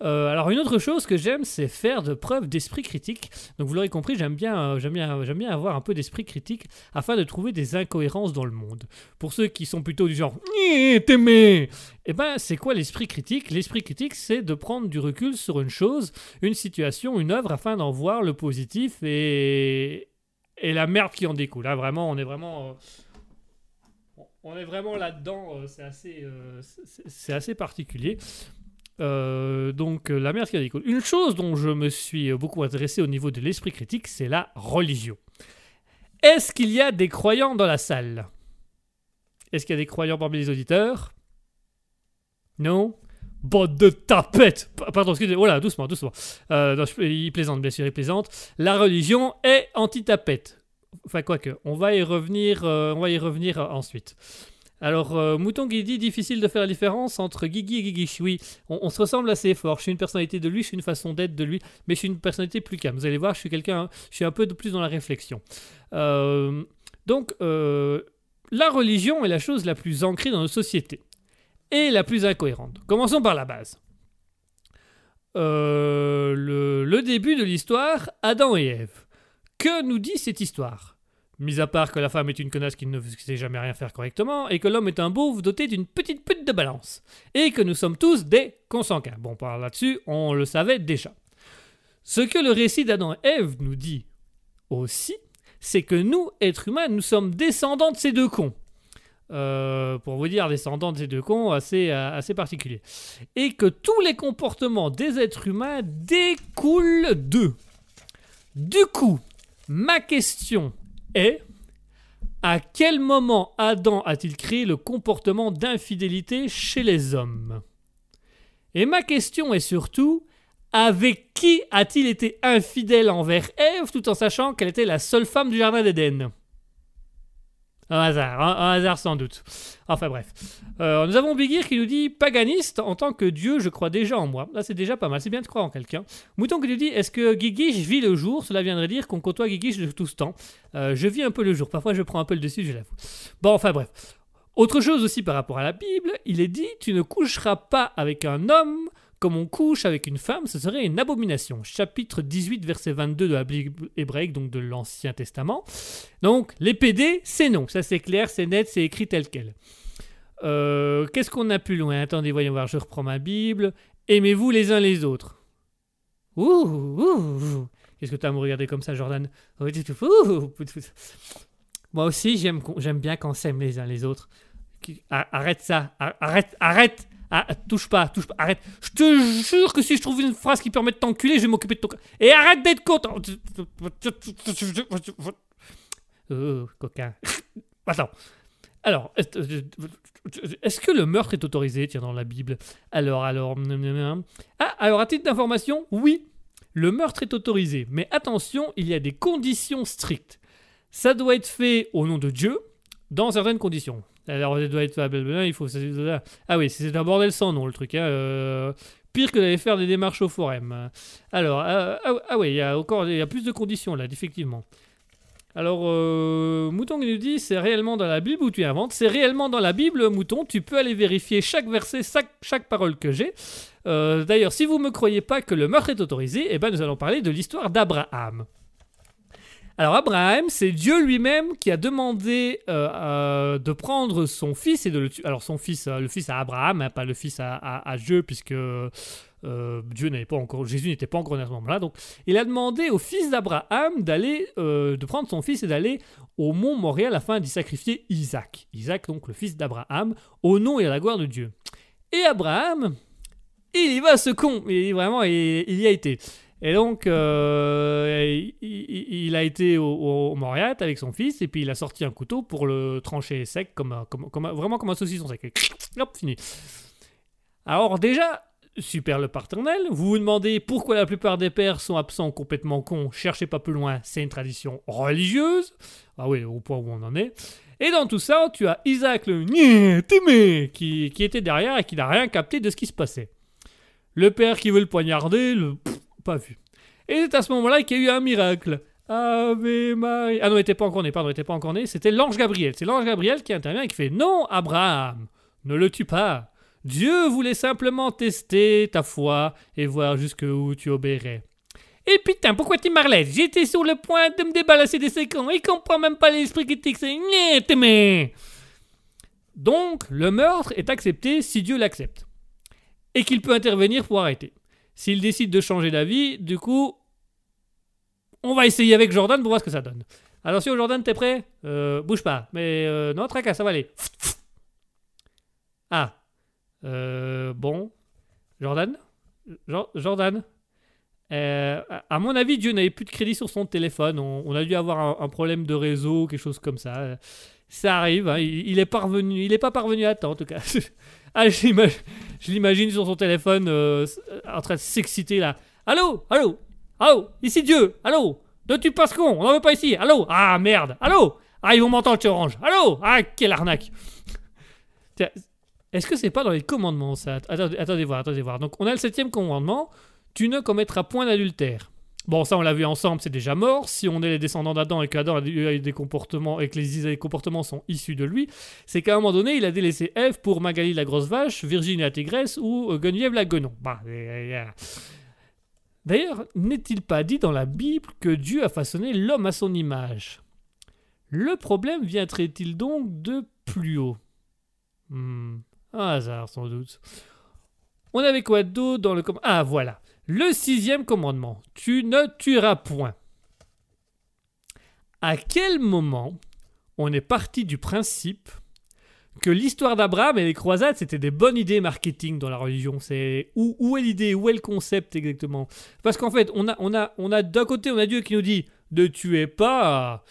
Alors une autre chose que j'aime, c'est faire de preuves d'esprit critique. Donc vous l'aurez compris, j'aime bien, bien, bien avoir un peu d'esprit critique afin de trouver des incohérences dans le monde. Pour ceux qui sont plutôt du genre t'aimer, eh ben c'est quoi l'esprit critique? L'esprit critique, c'est de prendre du recul sur une chose, une situation, une œuvre afin d'en voir le positif et et la merde qui en découle. Là vraiment, on est vraiment euh, on est vraiment là-dedans, euh, c'est assez, euh, c'est- assez particulier. Donc, la merde qui en découle. Une chose dont je me suis beaucoup intéressé au niveau de l'esprit critique, c'est la religion. Est-ce qu'il y a des croyants dans la salle? Est-ce qu'il y a des croyants parmi les auditeurs? Non Bande de tapettes Pa- Pardon, excusez-moi, voilà, doucement, doucement. Euh, il plaisante, bien sûr, il plaisante. La religion est anti-tapette. Enfin, quoique, on va y revenir, euh, on va y revenir euh, ensuite. Alors, Mouton qui dit difficile de faire la différence entre Guigui et Guigui. Oui, on, se ressemble assez fort. Je suis une personnalité de lui, je suis une façon d'être de lui, mais je suis une personnalité plus calme. Vous allez voir, je suis quelqu'un, je suis un peu de plus dans la réflexion. Donc, la religion est la chose la plus ancrée dans nos sociétés. Et la plus incohérente. Commençons par la base. Euh, le, début de l'histoire, Adam et Ève. Que nous dit cette histoire? Mis à part que la femme est une connasse qui ne sait jamais rien faire correctement, et que l'homme est un beauf doté d'une petite pute de balance, et que nous sommes tous des consanguins. Bon, par là-dessus, on le savait déjà. Ce que le récit d'Adam et Ève nous dit aussi, c'est que nous, êtres humains, nous sommes descendants de ces deux cons. Euh, pour vous dire, descendants de deux cons assez, euh, assez particuliers. Et que tous les comportements des êtres humains découlent d'eux. Du coup, ma question est à quel moment Adam a-t-il créé le comportement d'infidélité chez les hommes? Et ma question est surtout avec qui a-t-il été infidèle envers Ève tout en sachant qu'elle était la seule femme du jardin d'Éden? Un hasard, un, hasard sans doute. Enfin bref. Euh, nous avons Bigir qui nous dit paganiste en tant que Dieu, je crois déjà en moi. Là, c'est déjà pas mal, c'est bien de croire en quelqu'un. Mouton qui nous dit est-ce que Guiguiche vit le jour? Cela viendrait dire qu'on côtoie Guiguiche de tout ce temps. Euh, je vis un peu le jour. Parfois, je prends un peu le dessus, je l'avoue. Bon, enfin bref. Autre chose aussi par rapport à la Bible, il est dit tu ne coucheras pas avec un homme comme on couche avec une femme, ce serait une abomination. Chapitre 18, verset 22 de la Bible hébraïque, donc de l'Ancien Testament. Donc, les PD, c'est non. Ça, c'est clair, c'est net, c'est écrit tel quel. Euh, Qu'est-ce qu'on a plus loin? Attendez, voyons voir, je reprends ma Bible. Aimez-vous les uns les autres? Ouh, ouh. Qu'est-ce que tu as à me regarder comme ça, Jordan? Ouh, Moi aussi, j'aime qu'on- bien quand on s'aime les uns les autres. Arrête ça, arrête, arrête Ah, touche pas, touche pas, arrête. Je te jure que si je trouve une phrase qui permet de t'enculer, je vais m'occuper de ton... Et arrête d'être content Oh, coquin. Attends. Alors, est- est-ce que le meurtre est autorisé, tiens, dans la Bible? Alors, alors... Ah, alors, à titre d'information, oui, le meurtre est autorisé. Mais attention, il y a des conditions strictes. Ça doit être fait au nom de Dieu, dans certaines conditions. Alors, Il faut... Ah oui, c'est un bordel sans nom, le truc. Hein. euh, Pire que d'aller faire des démarches au forum. Alors, euh, ah, ah oui, il y a encore y a plus de conditions là, effectivement. Alors, euh, Mouton qui nous dit, c'est réellement dans la Bible ou tu inventes? C'est réellement dans la Bible, Mouton. Tu peux aller vérifier chaque verset, chaque, chaque parole que j'ai. D'ailleurs, si vous ne me croyez pas que le meurtre est autorisé, eh ben, nous allons parler de l'histoire d'Abraham. Alors, Abraham, c'est Dieu lui-même qui a demandé euh, euh, de prendre son fils et de le tuer. Alors, son fils, euh, le fils à Abraham, hein, pas le fils à, Dieu, puisque Dieu n'avait pas encore, Jésus n'était pas encore né à ce moment-là. Donc, il a demandé au fils d'Abraham d'aller, de prendre son fils et d'aller au mont Morial afin d'y sacrifier Isaac. Isaac, donc le fils d'Abraham, au nom et à la gloire de Dieu. Et Abraham, il y va ce con, il, vraiment, il y a été. Et donc, euh, il, a été au, au Moriat avec son fils, et puis il a sorti un couteau pour le trancher sec, comme, vraiment comme un saucisson sec. Et Hop, fini. Alors déjà, super le paternel, vous vous demandez pourquoi la plupart des pères sont absents complètement cons, cherchez pas plus loin, c'est une tradition religieuse. Ah oui, au point où on en est. Et dans tout ça, tu as Isaac le témé qui, qui était derrière et qui n'a rien capté de ce qui se passait. Le père qui veut le poignarder, le pas vu. Et c'est à ce moment-là qu'il y a eu un miracle. Ah non, il n'était pas encore né, pardon, il n'était pas encore né. C'était l'ange Gabriel. C'est l'ange Gabriel qui intervient et qui fait Non, Abraham, ne le tue pas. Dieu voulait simplement tester ta foi et voir jusqu'où tu obéirais. Et putain, pourquoi tu m'arrêtes J'étais sur le point de me débarrasser de ces cons. Il comprend même pas l'esprit critique. C'est témé. Donc, le meurtre est accepté si Dieu l'accepte. Et qu'il peut intervenir pour arrêter. S'il décide de changer d'avis, du coup, on va essayer avec Jordan pour voir ce que ça donne. Attention, Jordan, t'es prêt? Euh, Bouge pas. Mais euh, non, tracas, ça va aller. Ah. Euh, bon. Jordan? Jo- Jordan? Euh, à- mon avis, Dieu n'avait plus de crédit sur son téléphone. On, a dû avoir un, problème de réseau, quelque chose comme ça. Ça arrive. hein, Il, il est parvenu. Il est pas parvenu à temps, en tout cas. ah, je l'imagine- sur son téléphone euh, en train de s'exciter là. Allô? Allô? Allô? Ici Dieu! Allô? Ne tue pas ce con! On n'en veut pas ici! Allô? Ah merde! Allô? Ah ils vont m'entendre chez Orange Allô? Ah quelle arnaque! Est-ce que c'est pas dans les commandements ça? Attendez, attendez voir, attendez voir. Donc on a le septième commandement. Tu ne commettras point d'adultère. Bon, ça, on l'a vu ensemble, c'est déjà mort. Si on est les descendants d'Adam et qu'Adam a eu des comportements et que les comportements sont issus de lui, c'est qu'à un moment donné, il a délaissé Ève pour Magali la grosse vache, Virginie la tigresse ou euh, Guenièvre la guenon. Bah. D'ailleurs, n'est-il pas dit dans la Bible que Dieu a façonné l'homme à son image? Le problème viendrait-il donc de plus haut? Hmm, Un hasard, sans doute. On avait quoi d'autre dans le... Ah, voilà. Le sixième commandement. Tu ne tueras point. À quel moment on est parti du principe que l'histoire d'Abraham et les croisades, c'était des bonnes idées marketing dans la religion? C'est où, est l'idée? Où est le concept exactement? Parce qu'en fait, on a, on a, on a d'un côté, on a Dieu qui nous dit ne tuez pas.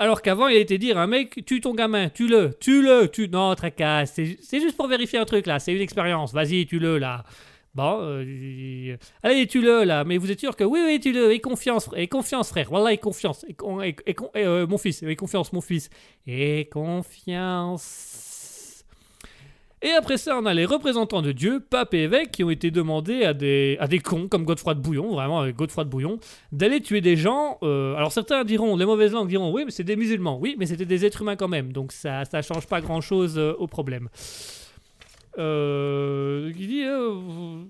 Alors qu'avant, il a été dire un mec, tue ton gamin, tue-le, tue-le, tue. Non, tracasse, c'est juste pour vérifier un truc là, c'est une expérience, vas-y, tue-le là. Bon, euh, allez, tue-le là, mais vous êtes sûr que oui, oui, tue-le, et confiance, et confiance, frère, voilà, et confiance, et, et- et euh, mon fils, et confiance, mon fils, et confiance. Et après ça, on a les représentants de Dieu, papes et évêques, qui ont été demandés à des, à des cons comme Godefroy de Bouillon, vraiment, avec Godefroy de Bouillon, d'aller tuer des gens. euh, alors certains diront, les mauvaises langues diront, oui, mais c'est des musulmans. Oui, mais c'était des êtres humains quand même, donc ça ça change pas grand-chose euh, au problème. Euh, dit, euh,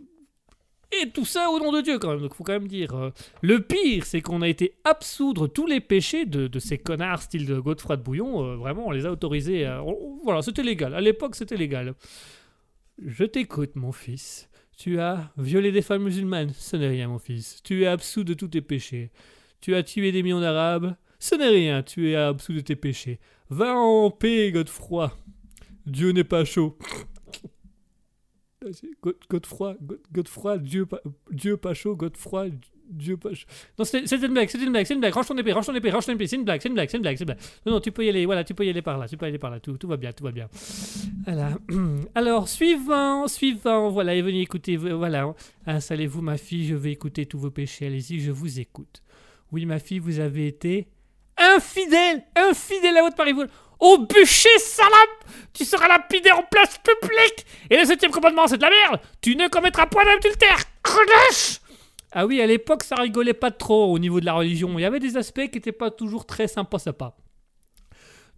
et tout ça au nom de Dieu quand même, donc faut quand même dire. euh, le pire, c'est qu'on a été absoudre tous les péchés de, ces connards style de Godefroy de Bouillon. vraiment, on les a autorisés. voilà, c'était légal. À l'époque, c'était légal. Je t'écoute, mon fils. Tu as violé des femmes musulmanes. Ce n'est rien, mon fils. Tu es absous de tous tes péchés. Tu as tué des millions d'Arabes. Ce n'est rien. Tu es absous de tes péchés. Va en paix, Godefroy. Dieu n'est pas chaud. God- Godefroy, God- Godefroy, Dieu Dieu pas chaud, Godefroy, Dieu pas chaud. Non, c'était une blague, c'était une blague, c'est une blague. Range ton épée, range ton épée, range ton épée. C'est une blague, c'est une blague, c'est une blague, c'est une blague. Non, non, tu peux y aller, voilà, tu peux y aller par là, tu peux y aller par là. Tout, tout va bien, tout va bien. Voilà. Alors, suivant, suivant, voilà, et venez écouter, voilà. Installez-vous, ma fille, je vais écouter tous vos péchés. Allez-y, je vous écoute. Oui, ma fille, vous avez été infidèle, infidèle à votre mari. Au bûcher, salope Tu seras lapidé en place publique Et le septième commandement, c'est de la merde Tu ne commettras point d'adultère Credache Ah oui, à l'époque, ça rigolait pas trop au niveau de la religion. Il y avait des aspects qui n'étaient pas toujours très sympas, sympas.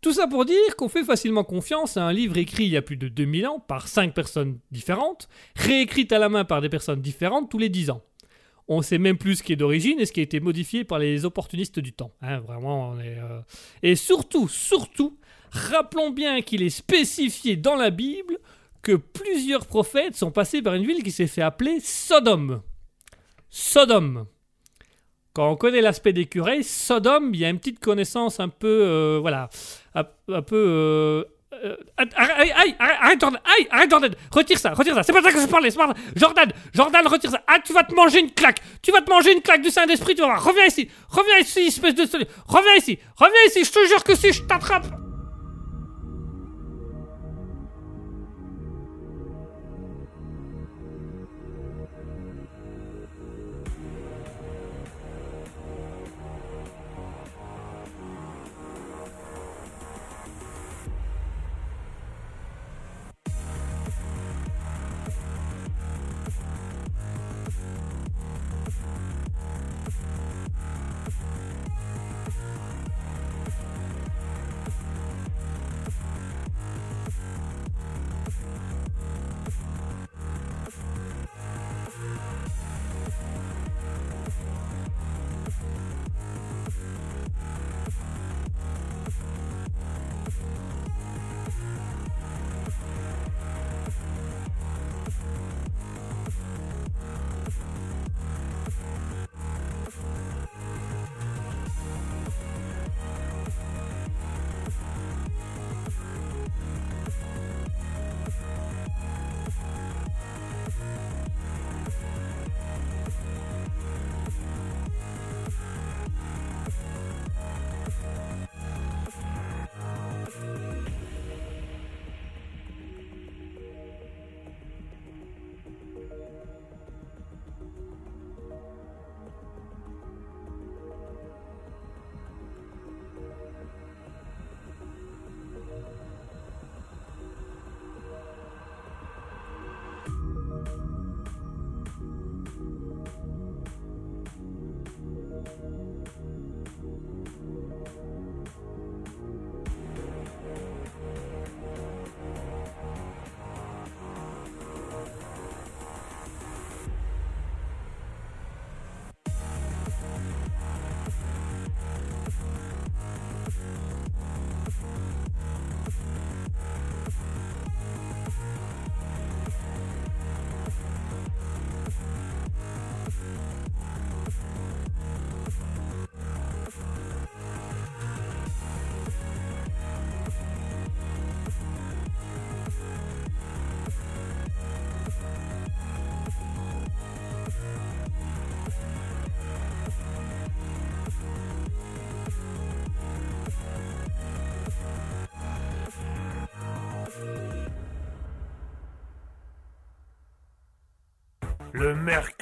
Tout ça pour dire qu'on fait facilement confiance à un livre écrit il y a plus de 2000 ans par 5 personnes différentes, réécrite à la main par des personnes différentes tous les 10 ans. On sait même plus ce qui est d'origine et ce qui a été modifié par les opportunistes du temps. Hein, vraiment, on est, euh, Et surtout, surtout, rappelons bien qu'il est spécifié dans la Bible que plusieurs prophètes sont passés par une ville qui s'est fait appeler Sodome. Sodome. Quand on connaît l'aspect des curés, Sodome, il y a une petite connaissance un peu, euh, voilà, un, peu. euh, euh, arrête, arrête, arrête, arrête, Jordan, arrête, arrête, Jordan, retire ça, retire ça, c'est pas ça que je parlais, c'est pas ça. Jordan, Jordan, retire ça, ah, tu vas te manger une claque, tu vas te manger une claque du Saint-Esprit, tu vas voir, reviens ici, reviens ici, espèce de. Reviens ici, reviens ici, je te jure que si je t'attrape.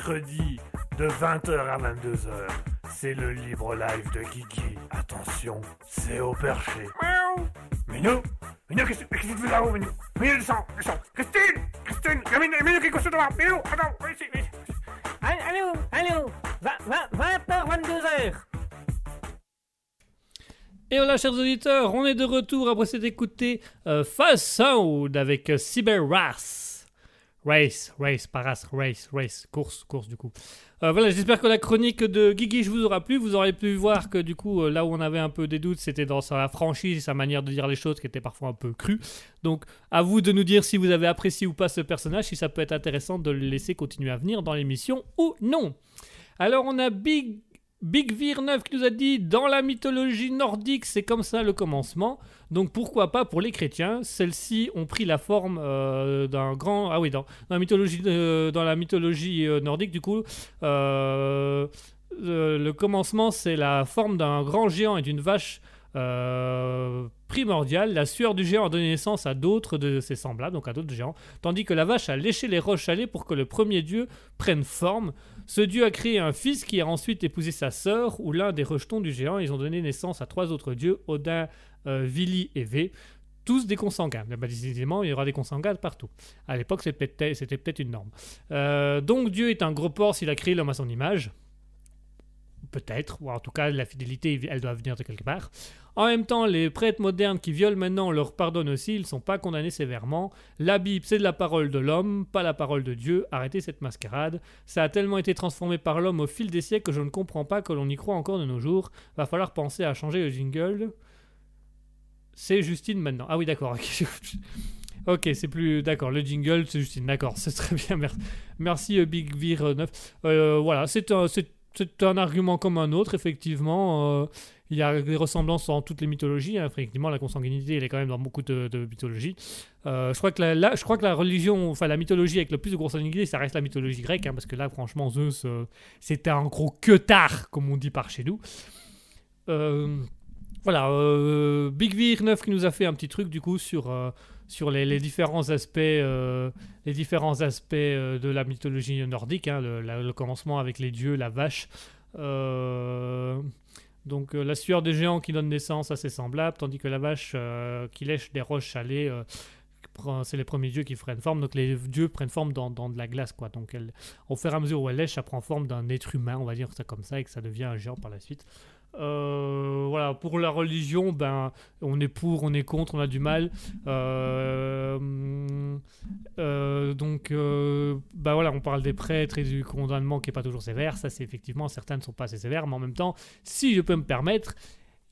Mercredi de 20h à 22h. C'est le libre live de Guigui. Attention, c'est au perché. Miaou Minou Minou, qu'est-ce qu'est-ce que tu fais là-haut, Minou? Minou, descends, descends Christine Christine Il y a Minou, Minou qui est couché devant Minou, attends, viens ici, viens ici. Allô, allô, 20h, 22h. Et voilà, chers auditeurs, on est de retour après s'être écouté euh, Fast Sound avec Cyber Race. Race, race, pas race, race, course, course du coup. Euh, voilà, j'espère que la chronique de Guigui vous aura plu. Vous aurez pu voir que du coup, euh, là où on avait un peu des doutes, c'était dans sa franchise et sa manière de dire les choses qui était parfois un peu crue. Donc, à vous de nous dire si vous avez apprécié ou pas ce personnage, si ça peut être intéressant de le laisser continuer à venir dans l'émission ou non. Alors, on a Big Big Vir 9 qui nous a dit dans la mythologie nordique, c'est comme ça le commencement. Donc pourquoi pas pour les chrétiens Celles-ci ont pris la forme euh, d'un grand. Ah oui, dans, la mythologie, euh, dans la mythologie euh, nordique, du coup, euh, le commencement c'est la forme d'un grand géant et d'une vache. Euh, primordiale, la sueur du géant a donné naissance à d'autres de ses semblables, donc à d'autres géants, tandis que la vache a léché les roches salées pour que le premier dieu prenne forme. Ce dieu a créé un fils qui a ensuite épousé sa sœur, ou l'un des rejetons du géant. Ils ont donné naissance à trois autres dieux, Odin, euh, Vili et Vé, tous des consanguins. Bah, décidément, il y aura des consanguins partout. À l'époque, c'était peut-être c'était peut-être une norme. Euh, donc Dieu est un gros porc s'il a créé l'homme à son image. Peut-être, ou en tout cas, la fidélité, elle doit venir de quelque part. En même temps, les prêtres modernes qui violent maintenant, leur pardonne aussi, ils ne sont pas condamnés sévèrement. La Bible, c'est de la parole de l'homme, pas la parole de Dieu. Arrêtez cette mascarade. Ça a tellement été transformé par l'homme au fil des siècles que je ne comprends pas que l'on y croit encore de nos jours. Va falloir penser à changer le jingle. C'est Justine maintenant. Ah oui, d'accord. ok. C'est plus. D'accord, le jingle, c'est Justine. D'accord, c'est très bien. Merci, merci euh, Big Vir euh, 9. Euh, voilà, c'est un, argument comme un autre, effectivement. Euh, il y a des ressemblances en toutes les mythologies. hein. Effectivement, la consanguinité, elle est quand même dans beaucoup de, mythologies. Euh, je, crois que la, je crois que la religion, enfin la mythologie avec le plus de consanguinité, ça reste la mythologie grecque, hein, parce que là, franchement, Zeus, euh, c'était un gros queutard, comme on dit par chez nous. Euh, voilà, euh, Big Vir 9 qui nous a fait un petit truc du coup sur, sur les, différents aspects, les différents aspects de la mythologie nordique, hein, le, le commencement avec les dieux, la vache. Euh, donc euh, la sueur des géants qui donne naissance à ses semblables, tandis que la vache euh, qui lèche des roches salées, euh, c'est les premiers dieux qui prennent forme. Donc les dieux prennent forme dans, de la glace, quoi. Donc au fur et à mesure où elle lèche, ça prend forme d'un être humain, on va dire ça comme ça, et que ça devient un géant par la suite. Euh, voilà, pour la religion, ben, on est pour, on est contre, on a du mal. Euh, euh, donc, bah voilà, on parle des prêtres et du condamnement qui est pas toujours sévère. Ça, c'est effectivement, certains ne sont pas assez sévères, mais en même temps, si je peux me permettre,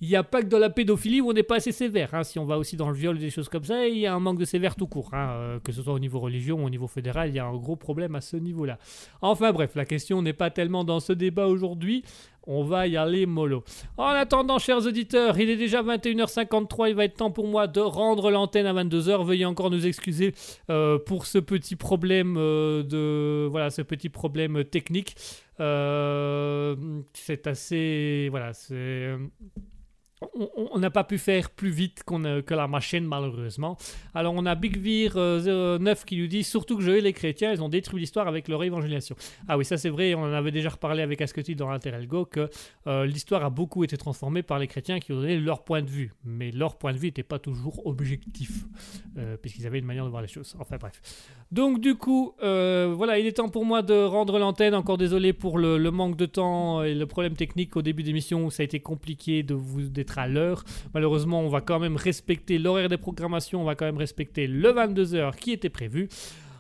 il n'y a pas que dans la pédophilie où on n'est pas assez sévère. hein. Si on va aussi dans le viol des choses comme ça, il y a un manque de sévère tout court. hein. Que ce soit au niveau religion ou au niveau fédéral, il y a un gros problème à ce niveau-là. Enfin bref, la question n'est pas tellement dans ce débat aujourd'hui. On va y aller mollo. En attendant, chers auditeurs, il est déjà 21h53. Il va être temps pour moi de rendre l'antenne à 22h. Veuillez encore nous excuser euh, pour ce petit problème euh, de voilà, ce petit problème technique. Euh, c'est assez voilà, c'est on- n'a pas pu faire plus vite a- que la machine, malheureusement. Alors, on a Big Vir euh, 09 qui nous dit Surtout que je et les chrétiens, ils ont détruit l'histoire avec leur évangélisation. Ah oui, ça c'est vrai, on en avait déjà reparlé avec Asketil dans Interelgo que euh, l'histoire a beaucoup été transformée par les chrétiens qui ont donné leur point de vue. Mais leur point de vue n'était pas toujours objectif, euh, puisqu'ils avaient une manière de voir les choses. Enfin bref. Donc, du coup, euh, voilà, il est temps pour moi de rendre l'antenne. Encore désolé pour le, le manque de temps et le problème technique au début d'émission où ça a été compliqué de vous d'être à l'heure. Malheureusement, on va quand même respecter l'horaire des programmations, on va quand même respecter le 22h qui était prévu.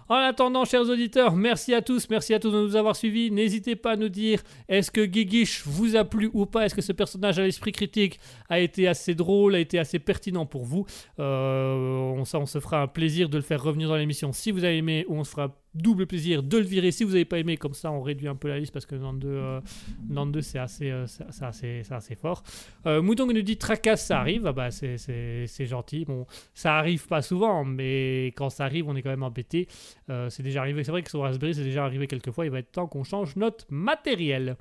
En attendant, chers auditeurs, merci à tous, merci à tous de nous avoir suivis. N'hésitez pas à nous dire est-ce que Guiguiche vous a plu ou pas? Est-ce que ce personnage à l'esprit critique a été assez drôle, a été assez pertinent pour vous? Euh, on, se fera un plaisir de le faire revenir dans l'émission si vous avez aimé, on se fera double plaisir de le virer si vous n'avez pas aimé. Comme ça, on réduit un peu la liste parce que 92, euh, 92 c'est assez, euh, c'est assez, c'est assez fort. Euh, Mouton nous dit tracasse, ça arrive. Ah bah, c'est- c'est c'est gentil. Bon, ça arrive pas souvent, mais quand ça arrive, on est quand même embêté. Euh, c'est déjà arrivé. C'est vrai que sur Raspberry, c'est déjà arrivé quelques fois. Il va être temps qu'on change notre matériel.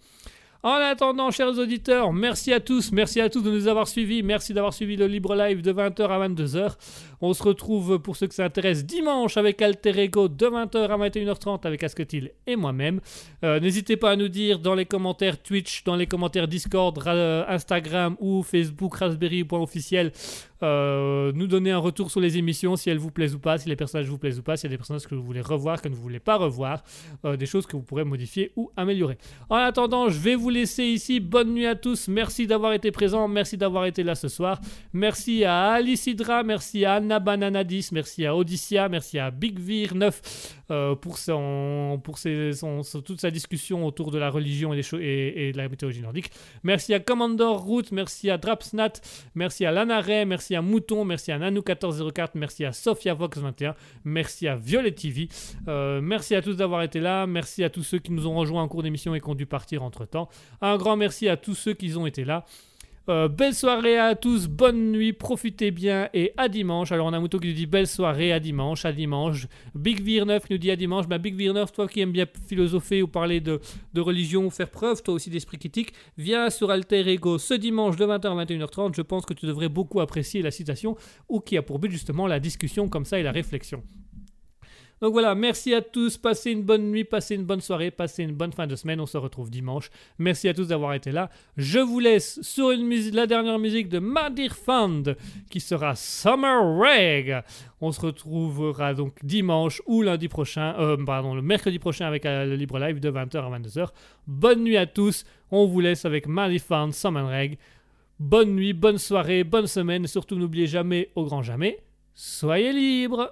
En attendant, chers auditeurs, merci à tous, merci à tous de nous avoir suivis, merci d'avoir suivi le Libre Live de 20h à 22h. On se retrouve pour ceux que ça intéresse dimanche avec Alter Ego de 20h à 21h30 avec Asketil et moi-même. Euh, N'hésitez pas à nous dire dans les commentaires Twitch, dans les commentaires Discord, ra- Instagram ou Facebook raspberry.officiel euh, nous donner un retour sur les émissions, si elles vous plaisent ou pas, si les personnages vous plaisent ou pas, s'il y a des personnages que vous voulez revoir, que vous ne voulez pas revoir, euh, des choses que vous pourrez modifier ou améliorer. En attendant, je vais vous laisser ici. Bonne nuit à tous. Merci d'avoir été présents. Merci d'avoir été là ce soir. Merci à Alice. Merci à Anna Banana 10. Merci à Odyssia. Merci à Big Vir 9 euh, pour, son, pour ses- toute sa discussion autour de la religion et, des et- de la mythologie nordique. Merci à Commandor Root. Merci à Drapsnat. Merci à Lanaray. Merci à Mouton. Merci à Nanou1404. Merci à Sophia Vox 21. Merci à Violet TV. Euh, merci à tous d'avoir été là. Merci à tous ceux qui nous ont rejoints en cours d'émission et qui ont dû partir entre temps. Un grand merci à tous ceux qui ont été là. Euh, belle soirée à tous, bonne nuit, profitez bien et à dimanche. Alors on a Mouton qui nous dit belle soirée, à dimanche, à dimanche. Big Vir 9 nous dit à dimanche. Bah, Big Vir 9, toi qui aimes bien philosopher ou parler de, de religion faire preuve, toi aussi d'esprit critique, viens sur Alter Ego ce dimanche de 20h à 21h30. Je pense que tu devrais beaucoup apprécier la citation ou qui a pour but justement la discussion comme ça et la réflexion. Donc voilà, merci à tous, passez une bonne nuit, passez une bonne soirée, passez une bonne fin de semaine, on se retrouve dimanche. Merci à tous d'avoir été là. Je vous laisse sur une musique, la dernière musique de Madir Fund qui sera Summer Reg. On se retrouvera donc dimanche ou lundi prochain, euh, pardon, le mercredi prochain avec euh, le libre live de 20h à 22h. Bonne nuit à tous, on vous laisse avec Madir Fund, Summer Reg. Bonne nuit, bonne soirée, bonne semaine surtout n'oubliez jamais, au grand jamais, soyez libres.